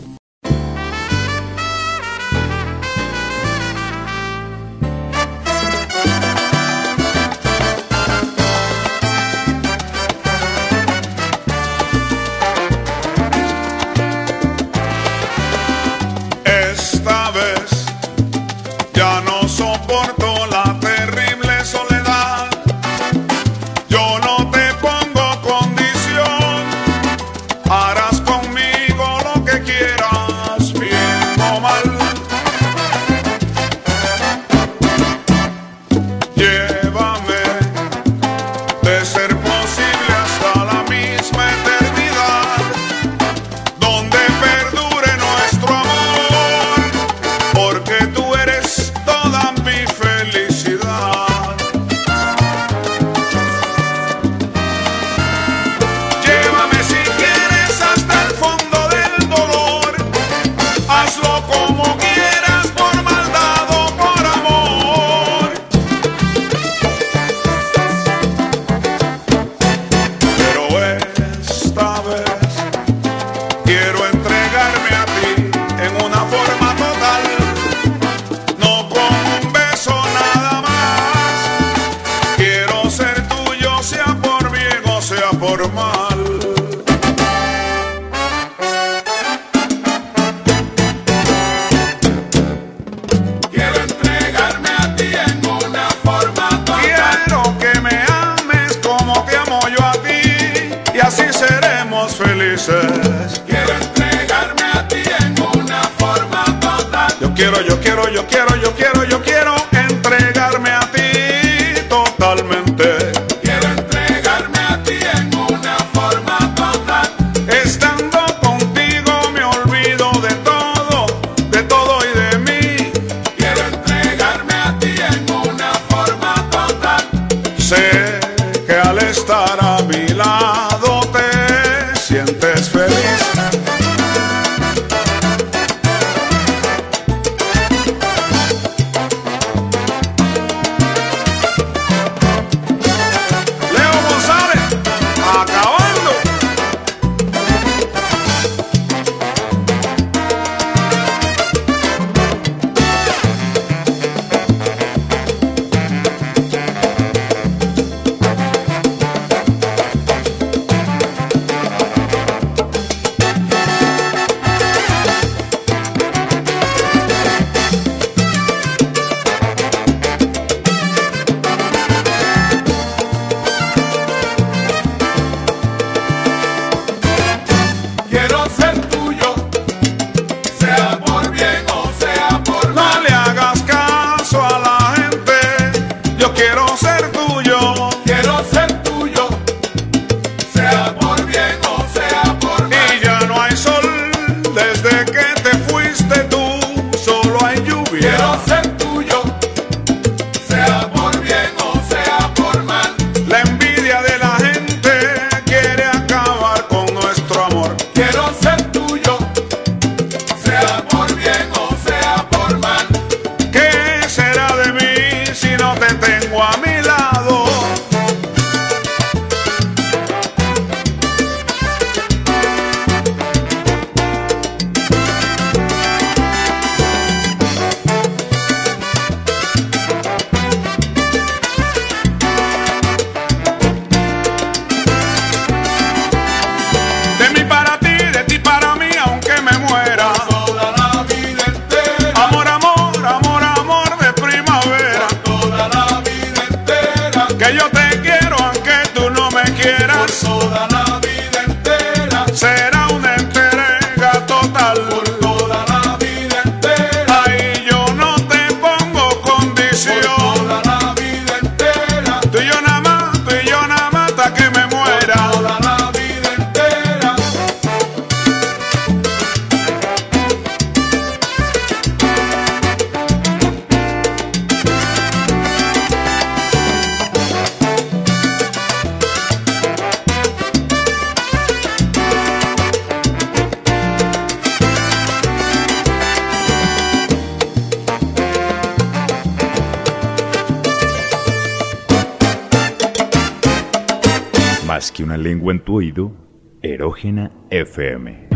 lengua en tu oído, Erógena FM.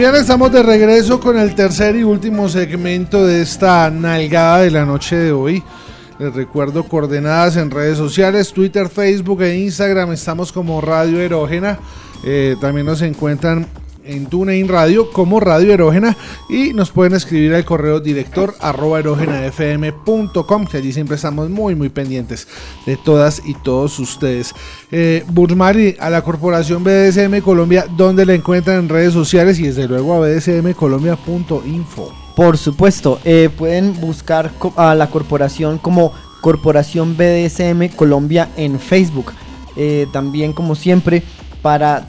bien, estamos de regreso con el tercer y último segmento de esta nalgada de la noche de hoy. Les recuerdo coordenadas en redes sociales, Twitter, Facebook e Instagram. Estamos como Radio Erógena. Eh, también nos encuentran en TuneIn Radio como Radio Erógena y nos pueden escribir al correo director arroba erógenafm.com que allí siempre estamos muy muy pendientes de todas y todos ustedes. Eh, Bursmari, a la corporación BDSM Colombia, ¿dónde la encuentran en redes sociales? Y desde luego a bdsmcolombia.info. Por supuesto, eh, pueden buscar a la corporación como Corporación BDSM Colombia en Facebook. Eh, también, como siempre, para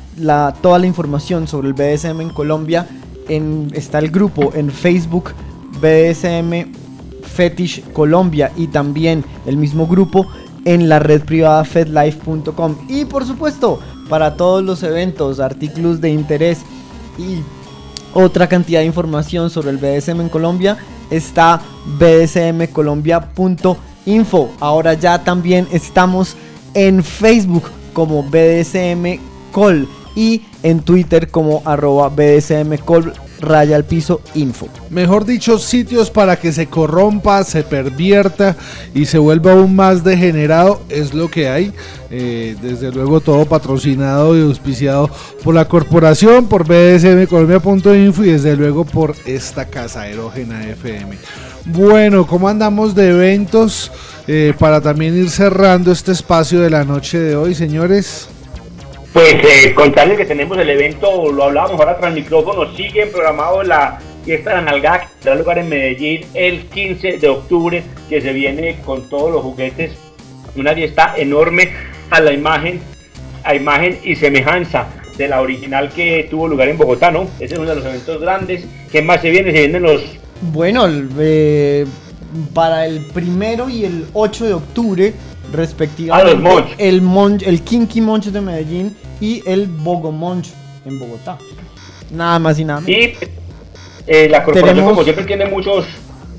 toda la información sobre el BDSM en Colombia, en, está el grupo en Facebook BDSM Fetish Colombia y también el mismo grupo en la red privada fedlife.com. Y por supuesto, para todos los eventos, artículos de interés y otra cantidad de información sobre el BDSM en Colombia está bdsmcolombia.info. Ahora ya también estamos en Facebook como BDSM Col y en Twitter como arroba BDSM Col raya al piso info. Mejor dicho, sitios para que se corrompa, se pervierta y se vuelva aún más degenerado es lo que hay. Eh, desde luego todo patrocinado y auspiciado por la corporación, por bdsmcolombia.info y desde luego por esta casa erógena FM. Bueno, ¿cómo andamos de eventos eh, para también ir cerrando este espacio de la noche de hoy, señores? Pues eh, contarles que tenemos el evento, lo hablábamos ahora tras micrófono, siguen programados la fiesta de la Nalgada que tendrá lugar en Medellín el 15 de octubre, que se viene con todos los juguetes, una fiesta enorme a la imagen, a imagen y semejanza de la original que tuvo lugar en Bogotá, ¿no? Ese es uno de los eventos grandes. ¿Qué más se viene? Se vienen los Bueno, eh, para el primero y el 8 de octubre, respectivamente, Ah, el, Monch- el Kinky Monch de Medellín y el Bogo Monch en Bogotá. Nada más y nada menos. Y eh, la corporación, Tenemos- como siempre, tiene muchos,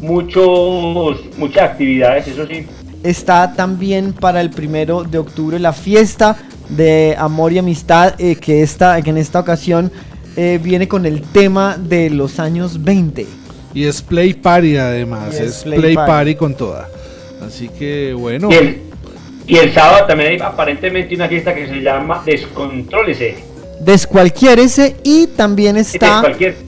muchos, muchas actividades, eso sí. Está también para el primero de octubre la fiesta de amor y amistad, eh, que, esta, que en esta ocasión eh, viene con el tema de los años 20. Y es Play Party además, es, es Play, Play Party. Party. con toda. Así que bueno. Y el, y el sábado también hay aparentemente una fiesta que se llama Descontrólese. Descualquiérese y también está,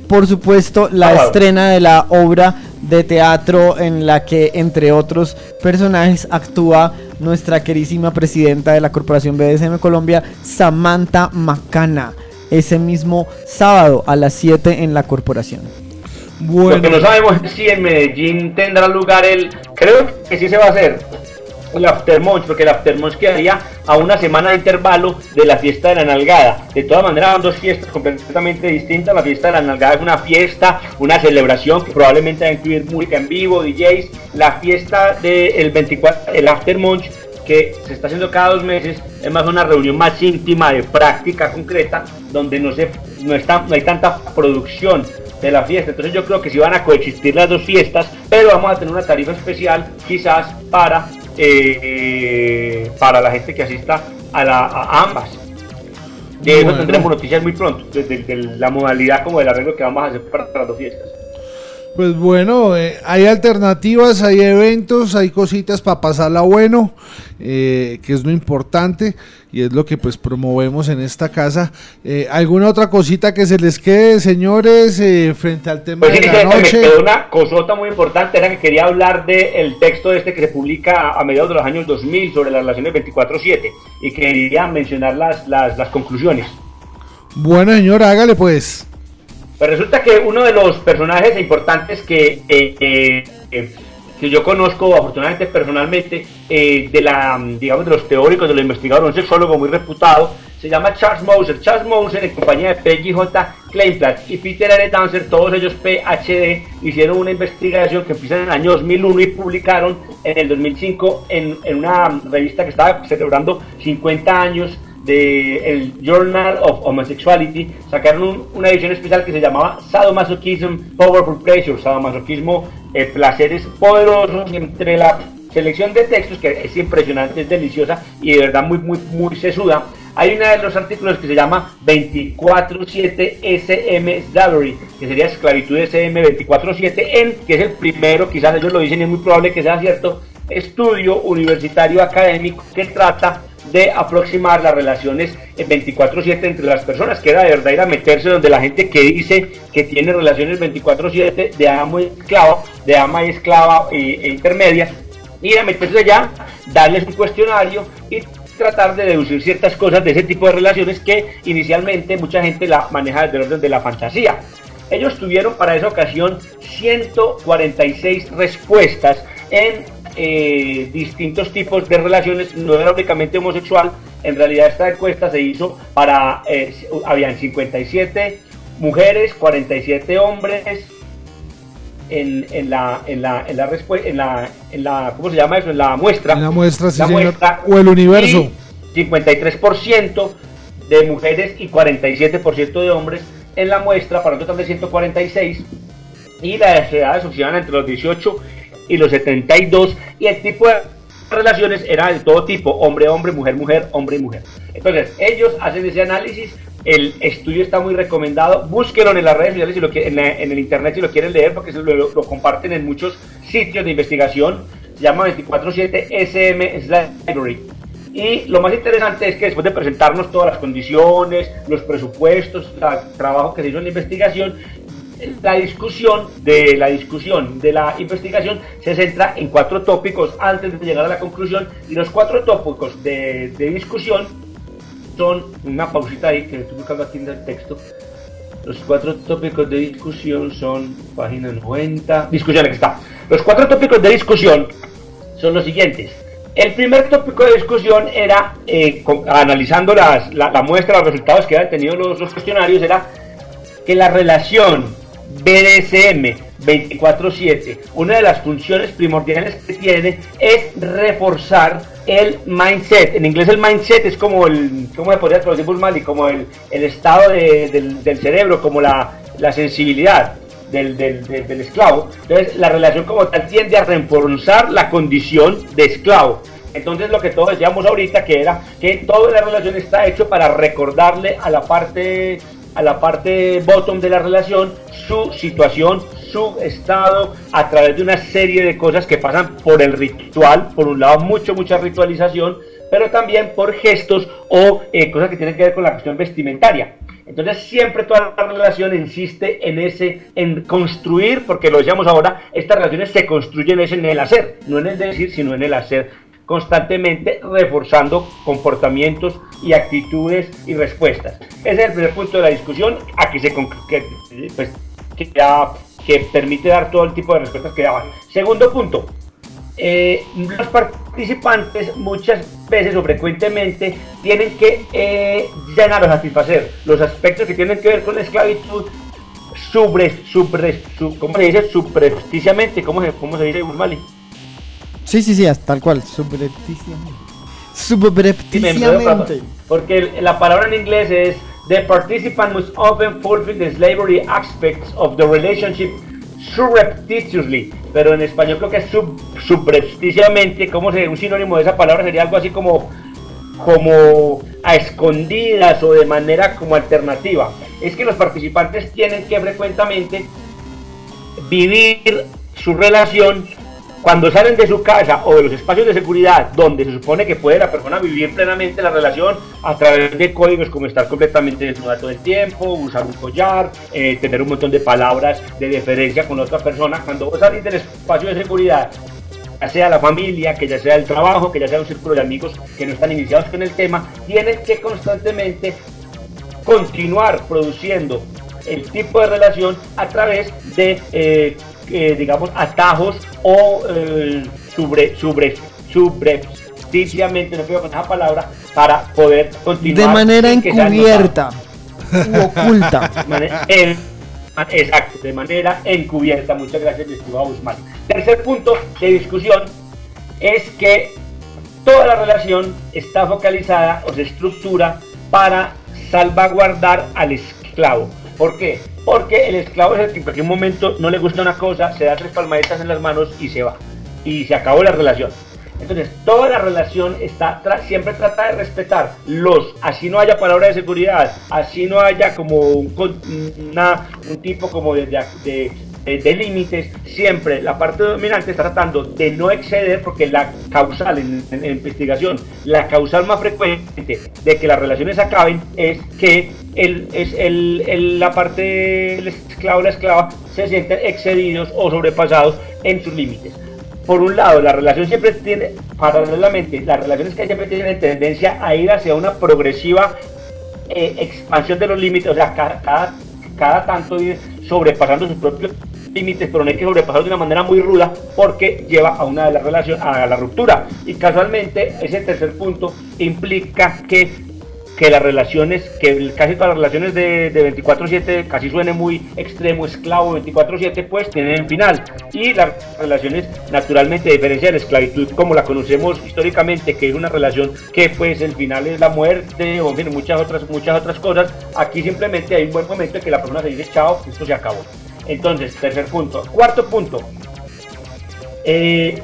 por supuesto, la Sábado. estrena de la obra de teatro en la que, entre otros personajes, actúa nuestra querísima presidenta de la Corporación BDSM Colombia, Samantha Macana, ese mismo sábado a las 7 en la corporación. Lo que no sabemos es si en Medellín tendrá lugar el. Creo que sí se va a hacer el Aftermunch, porque el Aftermunch quedaría a una semana de intervalo de la fiesta de la nalgada. De todas maneras, son dos fiestas completamente distintas. La fiesta de la nalgada es una fiesta, una celebración que probablemente va a incluir música en vivo, DJs. La fiesta del 24, el Aftermunch que se está haciendo cada dos meses, es más una reunión más íntima de práctica concreta, donde no, se, no, está, no hay tanta producción de la fiesta. Entonces yo creo que sí van a coexistir las dos fiestas, pero vamos a tener una tarifa especial quizás para, eh, para la gente que asista a, la, a ambas. De eso Bueno. tendremos noticias muy pronto, de, de- de la modalidad como del arreglo que vamos a hacer para las dos fiestas. Pues bueno, eh, hay alternativas, hay eventos, hay cositas para pasarla bueno, eh, que es lo importante y es lo que pues promovemos en esta casa. Eh, ¿Alguna otra cosita que se les quede, señores, eh, frente al tema Pues de la me noche? quedó una cosota muy importante, era que quería hablar del texto este que se publica a mediados de los años 2000 sobre las relaciones 24-7 y quería mencionar las, las, las conclusiones. Bueno, señor, hágale pues. Pues resulta que uno de los personajes importantes que, eh, eh, que yo conozco afortunadamente personalmente eh, de la digamos de los teóricos, de los investigadores, un sexólogo muy reputado, se llama Charles Moser. Charles Moser en compañía de Peggy J. Kleinplatz y Peter R. Dancer, todos ellos PhD, hicieron una investigación que empieza en el año 2001 y publicaron en el 2005 en, en una revista que estaba celebrando 50 años del Journal of Homosexuality sacaron un- una edición especial que se llamaba Sadomasochism Powerful Pleasure, sadomasoquismo, eh, placeres poderosos, entre la selección de textos que es impresionante, es deliciosa y de verdad muy, muy, muy sesuda. Hay uno de los artículos que se llama 24-7 SM Slavery, que sería esclavitud SM 24-7 en, que es el primero, quizás ellos lo dicen y es muy probable que sea cierto, estudio universitario académico que trata de aproximar las relaciones en 24/7 entre las personas, que era de verdad ir a meterse donde la gente que dice que tiene relaciones 24/7 de amo y esclavo, de ama y esclava e, e intermedia, ir a meterse allá, darles un cuestionario y tratar de deducir ciertas cosas de ese tipo de relaciones que inicialmente mucha gente la maneja desde el orden de la fantasía. Ellos tuvieron para esa ocasión 146 respuestas en eh, distintos tipos de relaciones, no era únicamente homosexual, en realidad esta encuesta se hizo para, eh, habían 57 mujeres, 47 hombres, en, en la en la en la respu- en la en la ¿cómo se llama eso? en la muestra En la muestra, sí, La señor. muestra, O el universo. y 53% de mujeres y 47% de hombres en la muestra para un total de 146 y las edades oscilaban entre los 18 y los 72 y el tipo de relaciones era de todo tipo, hombre, hombre, mujer, mujer, hombre y mujer. Entonces, ellos hacen ese análisis, el estudio está muy recomendado, búsquenlo en las redes sociales, si lo en, el internet si lo quieren leer, porque lo, lo comparten en muchos sitios de investigación, se llama 247 SM Library. Y lo más interesante es que después de presentarnos todas las condiciones, los presupuestos, el trabajo que se hizo en la investigación, la discusión de la discusión de la investigación se centra en cuatro tópicos antes de llegar a la conclusión y los cuatro tópicos de, de discusión son una pausita ahí que estoy buscando aquí en el texto los cuatro tópicos de discusión son página 90 discusión aquí está. Los cuatro tópicos de discusión son los siguientes. El primer tópico de discusión era, eh, con- analizando las- la, la muestra, los resultados que habían tenido los, los cuestionarios, era que la relación BDSM 24/7, una de las funciones primordiales que tiene es reforzar el mindset. En inglés el mindset es como el, ¿cómo se podría traducir? Como el, estado de- del, cerebro, como la, la sensibilidad del- del esclavo. Entonces la relación como tal tiende a reforzar la condición de esclavo. Entonces lo que todos decíamos ahorita que era que toda la relación está hecho para recordarle a la parte a la parte bottom de la relación su situación, su estado a través de una serie de cosas que pasan por el ritual, por un lado mucho mucha ritualización, pero también por gestos o eh, cosas que tienen que ver con la cuestión vestimentaria. Entonces siempre toda la relación insiste en ese, en construir, porque lo decíamos ahora, estas relaciones se construyen en el hacer, no en el decir, sino en el hacer constantemente reforzando comportamientos y actitudes y respuestas. Ese es el primer punto de la discusión, aquí se con- que, pues, que, que permite dar todo el tipo de respuestas que daban. Segundo punto, eh, los participantes muchas veces o frecuentemente tienen que eh, llenar o satisfacer los aspectos que tienen que ver con la esclavitud sobre, sobre, su, ¿cómo se dice? Subrepticiamente, ¿cómo se, cómo se dice, Mali? Sí, sí, sí, hasta tal cual. Subrepticiamente. Subrepticiamente. Porque la palabra en inglés es The participant must often fulfill the slavery aspects of the relationship surreptitiously. Pero en español creo que es sub, subrepticiamente, como se, un sinónimo de esa palabra sería algo así como, como a escondidas o de manera como alternativa. Es que los participantes tienen que frecuentemente vivir su relación cuando salen de su casa o de los espacios de seguridad donde se supone que puede la persona vivir plenamente la relación a través de códigos como estar completamente desnuda todo el tiempo, usar un collar, eh, tener un montón de palabras de deferencia con otra persona, cuando vos salís del espacio de seguridad ya sea la familia, que ya sea el trabajo, que ya sea un círculo de amigos que no están iniciados con el tema, tienes que constantemente continuar produciendo el tipo de relación a través de, eh, eh, digamos, atajos o eh, sobre, sobre, subrepticiamente, no puedo con esa palabra, para poder continuar. De manera encubierta u oculta. en- exacto, de manera encubierta. Muchas gracias, estimado Guzmán. Tercer punto de discusión es que toda la relación está focalizada o se estructura para salvaguardar al esclavo. ¿Por qué? Porque el esclavo es el que en cualquier momento no le gusta una cosa, se da tres palmaditas en las manos y se va. Y se acabó la relación. Entonces, toda la relación está siempre trata de respetar los, así no haya palabra de seguridad, así no haya como un tipo como de, de- de- límites, siempre la parte dominante está tratando de no exceder, porque la causal en, en- en investigación, la causal más frecuente de que las relaciones acaben es que el, es el, el- la parte del esclavo o la esclava se sienten excedidos o sobrepasados en sus límites. Por un lado, la relación siempre tiene, paralelamente, las relaciones que siempre tienen tendencia a ir hacia una progresiva eh, expansión de los límites, o sea, cada, cada, cada tanto ir sobrepasando sus propios límites, pero no hay que sobrepasarlos de una manera muy ruda porque lleva a una de las relaciones a la ruptura. Y casualmente ese tercer punto implica que que las relaciones, que el- casi todas las relaciones de, de 24-7, casi suene muy extremo, esclavo 24-7, pues tienen final. Y las relaciones, naturalmente, a diferencia de la esclavitud, como la conocemos históricamente, que es una relación que pues el final es la muerte, o en muchas otras, muchas otras cosas, aquí simplemente hay un buen momento en que la persona se dice, chao, esto se acabó. Entonces, tercer punto. Cuarto punto, eh,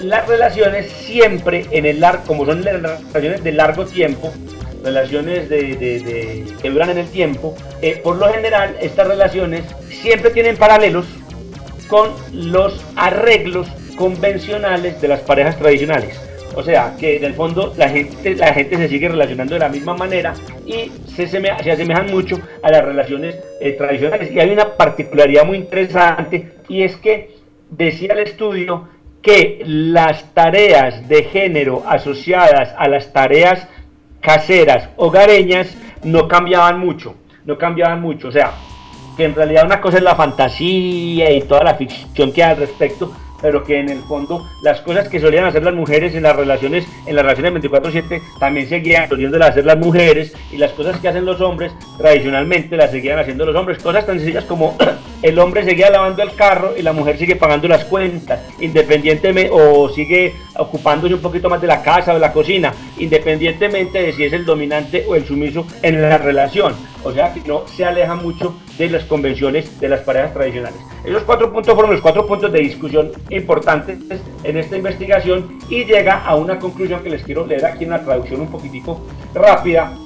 las relaciones siempre en el largo, como son relaciones de largo tiempo, relaciones que duran en el tiempo, eh, por lo general estas relaciones siempre tienen paralelos con los arreglos convencionales de las parejas tradicionales. O sea, que en el fondo la gente, la gente se sigue relacionando de la misma manera y se, se asemejan mucho a las relaciones eh, tradicionales. Y hay una particularidad muy interesante y es que decía el estudio que las tareas de género asociadas a las tareas caseras, hogareñas, no cambiaban mucho, no cambiaban mucho, o sea, que en realidad una cosa es la fantasía y toda la ficción que hay al respecto, pero que en el fondo las cosas que solían hacer las mujeres en las relaciones, en las relaciones 24/7 también seguían soliéndolas hacer las mujeres y las cosas que hacen los hombres tradicionalmente las seguían haciendo los hombres, cosas tan sencillas como el hombre seguía lavando el carro y la mujer sigue pagando las cuentas, independientemente o sigue ocupándose un poquito más de la casa o de la cocina, independientemente de si es el dominante o el sumiso en la relación. O sea que no se aleja mucho de las convenciones de las parejas tradicionales. Esos cuatro puntos fueron los cuatro puntos de discusión importantes en esta investigación y llega a una conclusión que les quiero leer aquí en la traducción un poquitico rápida.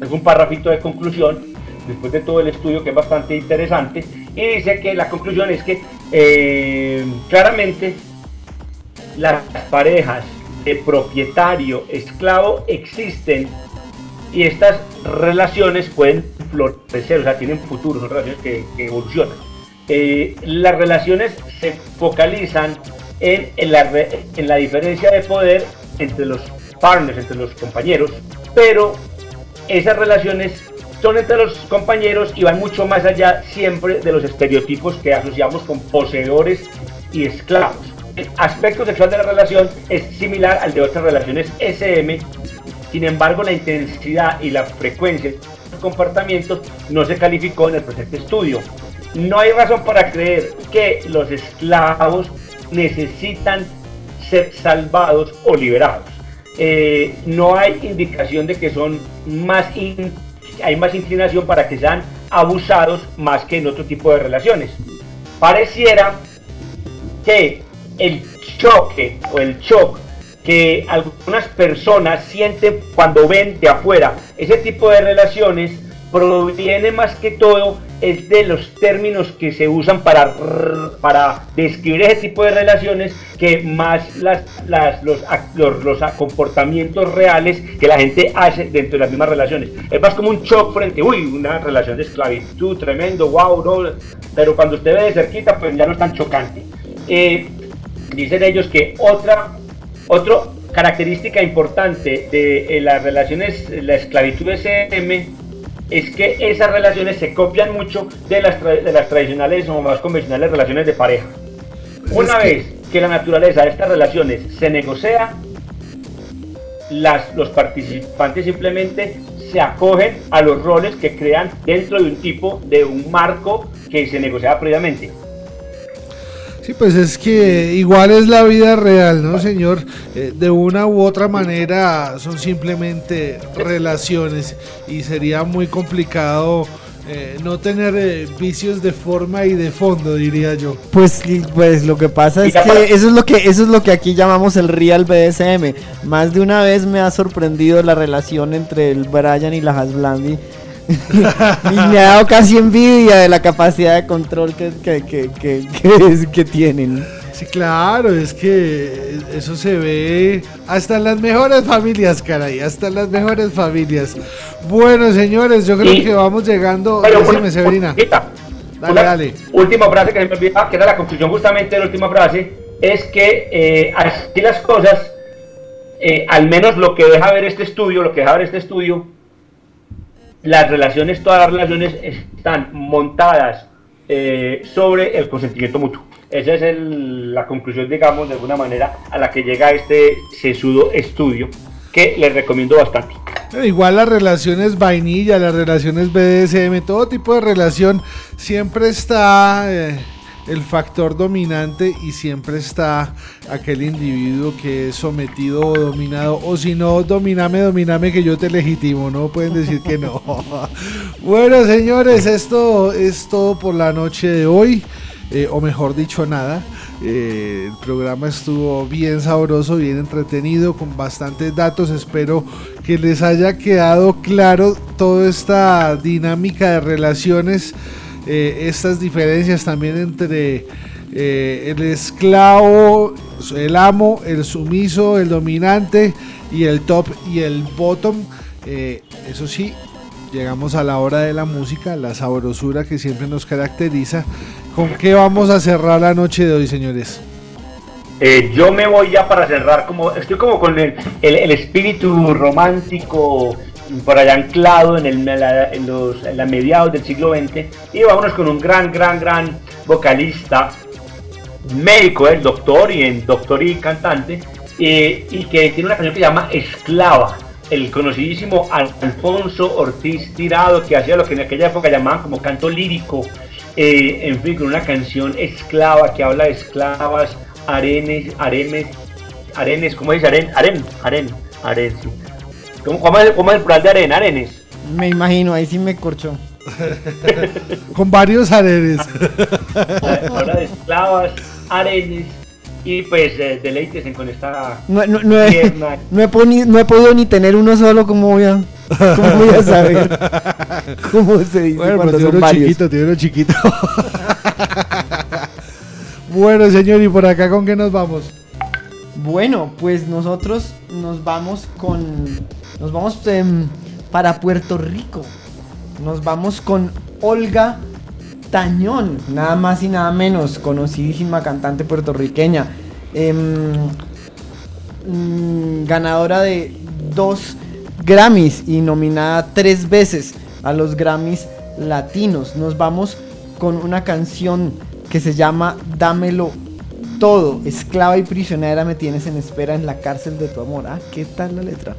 Es un párrafito de conclusión después de todo el estudio que es bastante interesante y dice que la conclusión es que eh, claramente las parejas de propietario esclavo existen y estas relaciones pueden florecer, o sea, tienen futuro, son relaciones que, evolucionan. Eh, las relaciones se focalizan en, en la, en la diferencia de poder entre los partners, entre los compañeros, pero esas relaciones son entre los compañeros y van mucho más allá siempre de los estereotipos que asociamos con poseedores y esclavos. El aspecto sexual de la relación es similar al de otras relaciones SM, sin embargo la intensidad y la frecuencia de los comportamientos no se calificó en el presente estudio. No hay razón para creer que los esclavos necesitan ser salvados o liberados. Eh, no hay indicación de que son más in- hay más inclinación para que sean abusados más que en otro tipo de relaciones. Pareciera que el choque o el shock que algunas personas sienten cuando ven de afuera ese tipo de relaciones proviene más que todo es de los términos que se usan para, para describir ese tipo de relaciones que más las, las- los, los, los comportamientos reales que la gente hace dentro de las mismas relaciones. Es más como un shock frente, uy, una relación de esclavitud tremendo, wow, no, pero cuando usted ve de cerquita, pues ya no es tan chocante. Eh, dicen ellos que otra, otra característica importante de las relaciones, la esclavitud SM, es que esas relaciones se copian mucho de las, tra- de las tradicionales o más convencionales relaciones de pareja. Una vez que la naturaleza de estas relaciones se negocia, las, los participantes simplemente se acogen a los roles que crean dentro de un tipo de un marco que se negociaba previamente. Sí, pues es que igual es la vida real, ¿no, señor? Eh, de una u otra manera son simplemente relaciones y sería muy complicado eh, no tener eh, vicios de forma y de fondo, diría yo. Pues, pues lo que pasa es que eso es lo que eso es lo que aquí llamamos el real BDSM. Más de una vez me ha sorprendido la relación entre el Brian y la Hasblandi y me ha dado casi envidia de la capacidad de control que, que, que, que, que es- que tienen. Sí, claro, es que eso se ve hasta en las mejores familias, caray, hasta en las mejores familias. Bueno, señores, yo creo Y- que vamos llegando. Bueno, Decime, una- Severina. Dale, una dale. Última frase que se me olvidaba, que era la conclusión justamente de la última frase, es que eh, así las cosas, eh, al menos lo que deja ver este estudio, lo que deja ver este estudio, las relaciones, todas las relaciones están montadas eh, sobre el consentimiento mutuo. Esa es el- la conclusión, digamos, de alguna manera, a la que llega este sesudo estudio, que les recomiendo bastante. Pero Igual las relaciones vainilla, las relaciones BDSM, todo tipo de relación, siempre está eh, el factor dominante y siempre está aquel individuo que es sometido o dominado. O si no, dominame, dominame que yo te legitimo, no pueden decir que no. bueno, señores, esto es todo por la noche de hoy. eh, o mejor dicho, nada. Eh, el programa estuvo bien sabroso, bien entretenido, con bastantes datos. Espero que les haya quedado claro toda esta dinámica de relaciones, eh, estas diferencias también entre eh, el esclavo, el amo, el sumiso, el dominante y el top y el bottom. Eh, eso sí, llegamos a la hora de la música, la sabrosura que siempre nos caracteriza. ¿Con qué vamos a cerrar la noche de hoy, señores? Yo me voy ya para cerrar, como estoy como con el- el espíritu romántico por allá anclado en, el, en la, en los, en la mediados del siglo XX y vámonos con un gran, gran, gran vocalista, médico, el doctor y en doctor y cantante, eh, y que tiene una canción que se llama Esclava. El conocidísimo Alfonso Ortiz Tirado, que hacía lo que en aquella época llamaban como canto lírico, eh, en fin, con una canción esclava que habla de esclavas, arenes, aremes, arenes, ¿cómo dice? Aren, aren, aren, aren, sí. ¿Cómo, cómo es, cómo es el plural de aren? Arenes. Me imagino, ahí sí me corchó. Con varios arenes. Habla de esclavas, arenes, y pues eh, deleítesen con esta No, no, no he, tierna no, he poni- no he podido ni tener uno solo, ¿cómo voy a, cómo voy a saber cómo se dice Bueno, cuando son uno varios? chiquito, tiene uno chiquito. bueno, señor, ¿y por acá con qué nos vamos? Bueno, pues nosotros nos vamos con. Nos vamos em, para Puerto Rico. Nos vamos con Olga Tañón, nada más y nada menos, conocidísima cantante puertorriqueña. Em, mm, ganadora de dos Grammys y nominada tres veces a los Grammys latinos. Nos vamos con una canción que se llama Dámelo todo, esclava y prisionera me tienes en espera en la cárcel de tu amor. Ah, ¿qué tal la letra?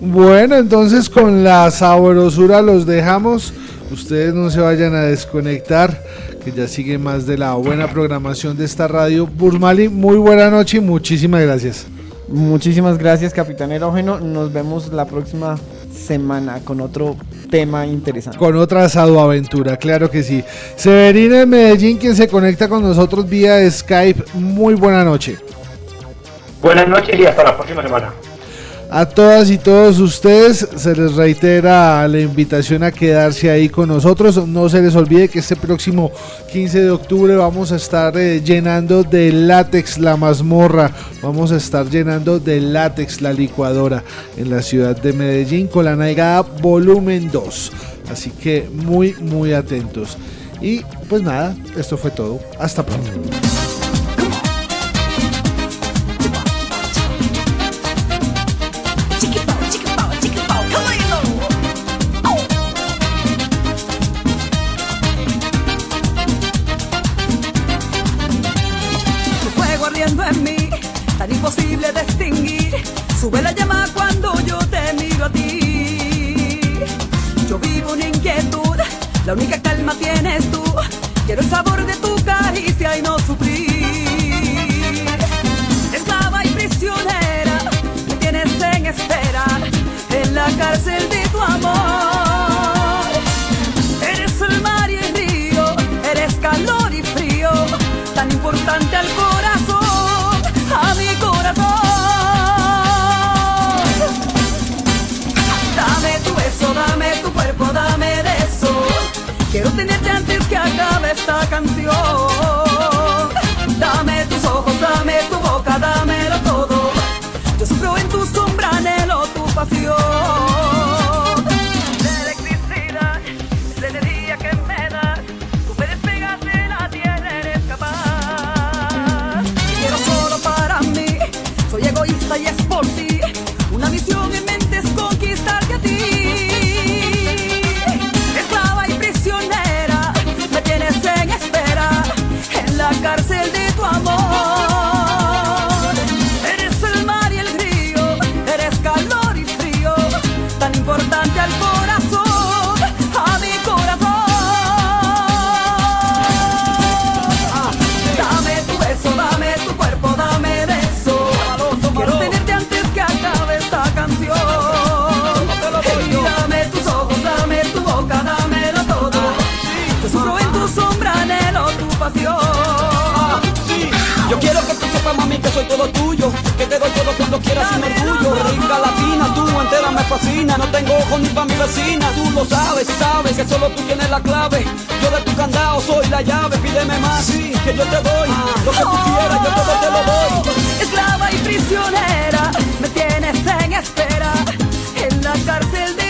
Bueno, entonces con la sabrosura los dejamos. Ustedes no se vayan a desconectar, que ya sigue más de la buena programación de esta radio. Burmali, muy buena noche y muchísimas gracias. Muchísimas gracias, Capitán Erógeno. Nos vemos la próxima semana con otro tema interesante. Con otra asado aventura, claro que sí. Severina de Medellín, quien se conecta con nosotros vía Skype. Muy buena noche. Buenas noches y hasta la próxima semana. A todas y todos ustedes se les reitera la invitación a quedarse ahí con nosotros. No se les olvide que este próximo 15 de octubre vamos a estar eh, llenando de látex la mazmorra. Vamos a estar llenando de látex la licuadora en la ciudad de Medellín con la Naigada volumen 2. Así que muy, muy atentos. Y pues nada, esto fue todo. Hasta pronto. Quiero tenerte antes que acabe esta canción. sepa mami que soy todo tuyo, que te doy todo cuando quieras sin orgullo. Rica latina, tú entera me fascina, no tengo ojos ni pa' mi vecina. Tú lo sabes, sabes que solo tú tienes la clave. Yo de tu candado soy la llave, pídeme más, sí, que yo te doy lo que tú quieras, yo todo te lo doy. Esclava y prisionera, me tienes en espera en la cárcel de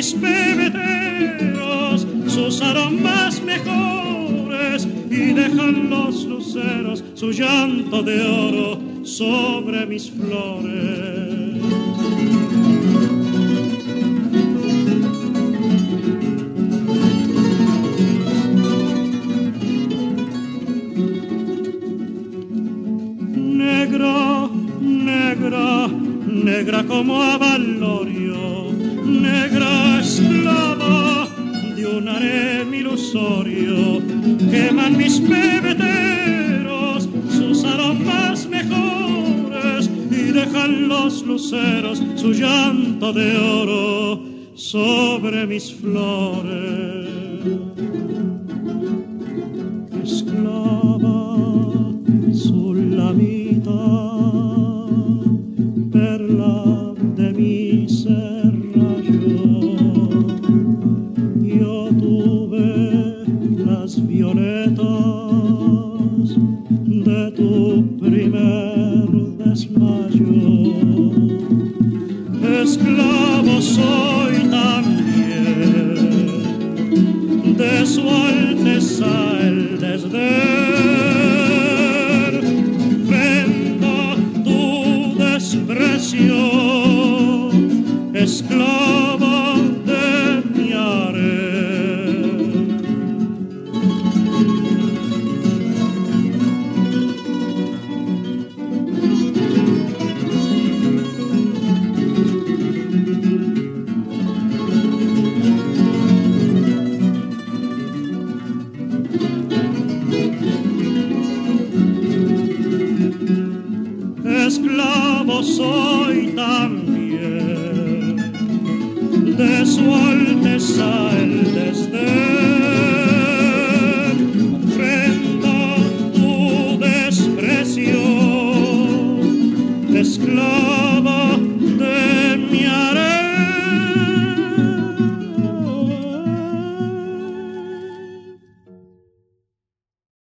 mis pebeteros sus aromas mejores y dejan los luceros su llanto de oro sobre mis flores. is flowing.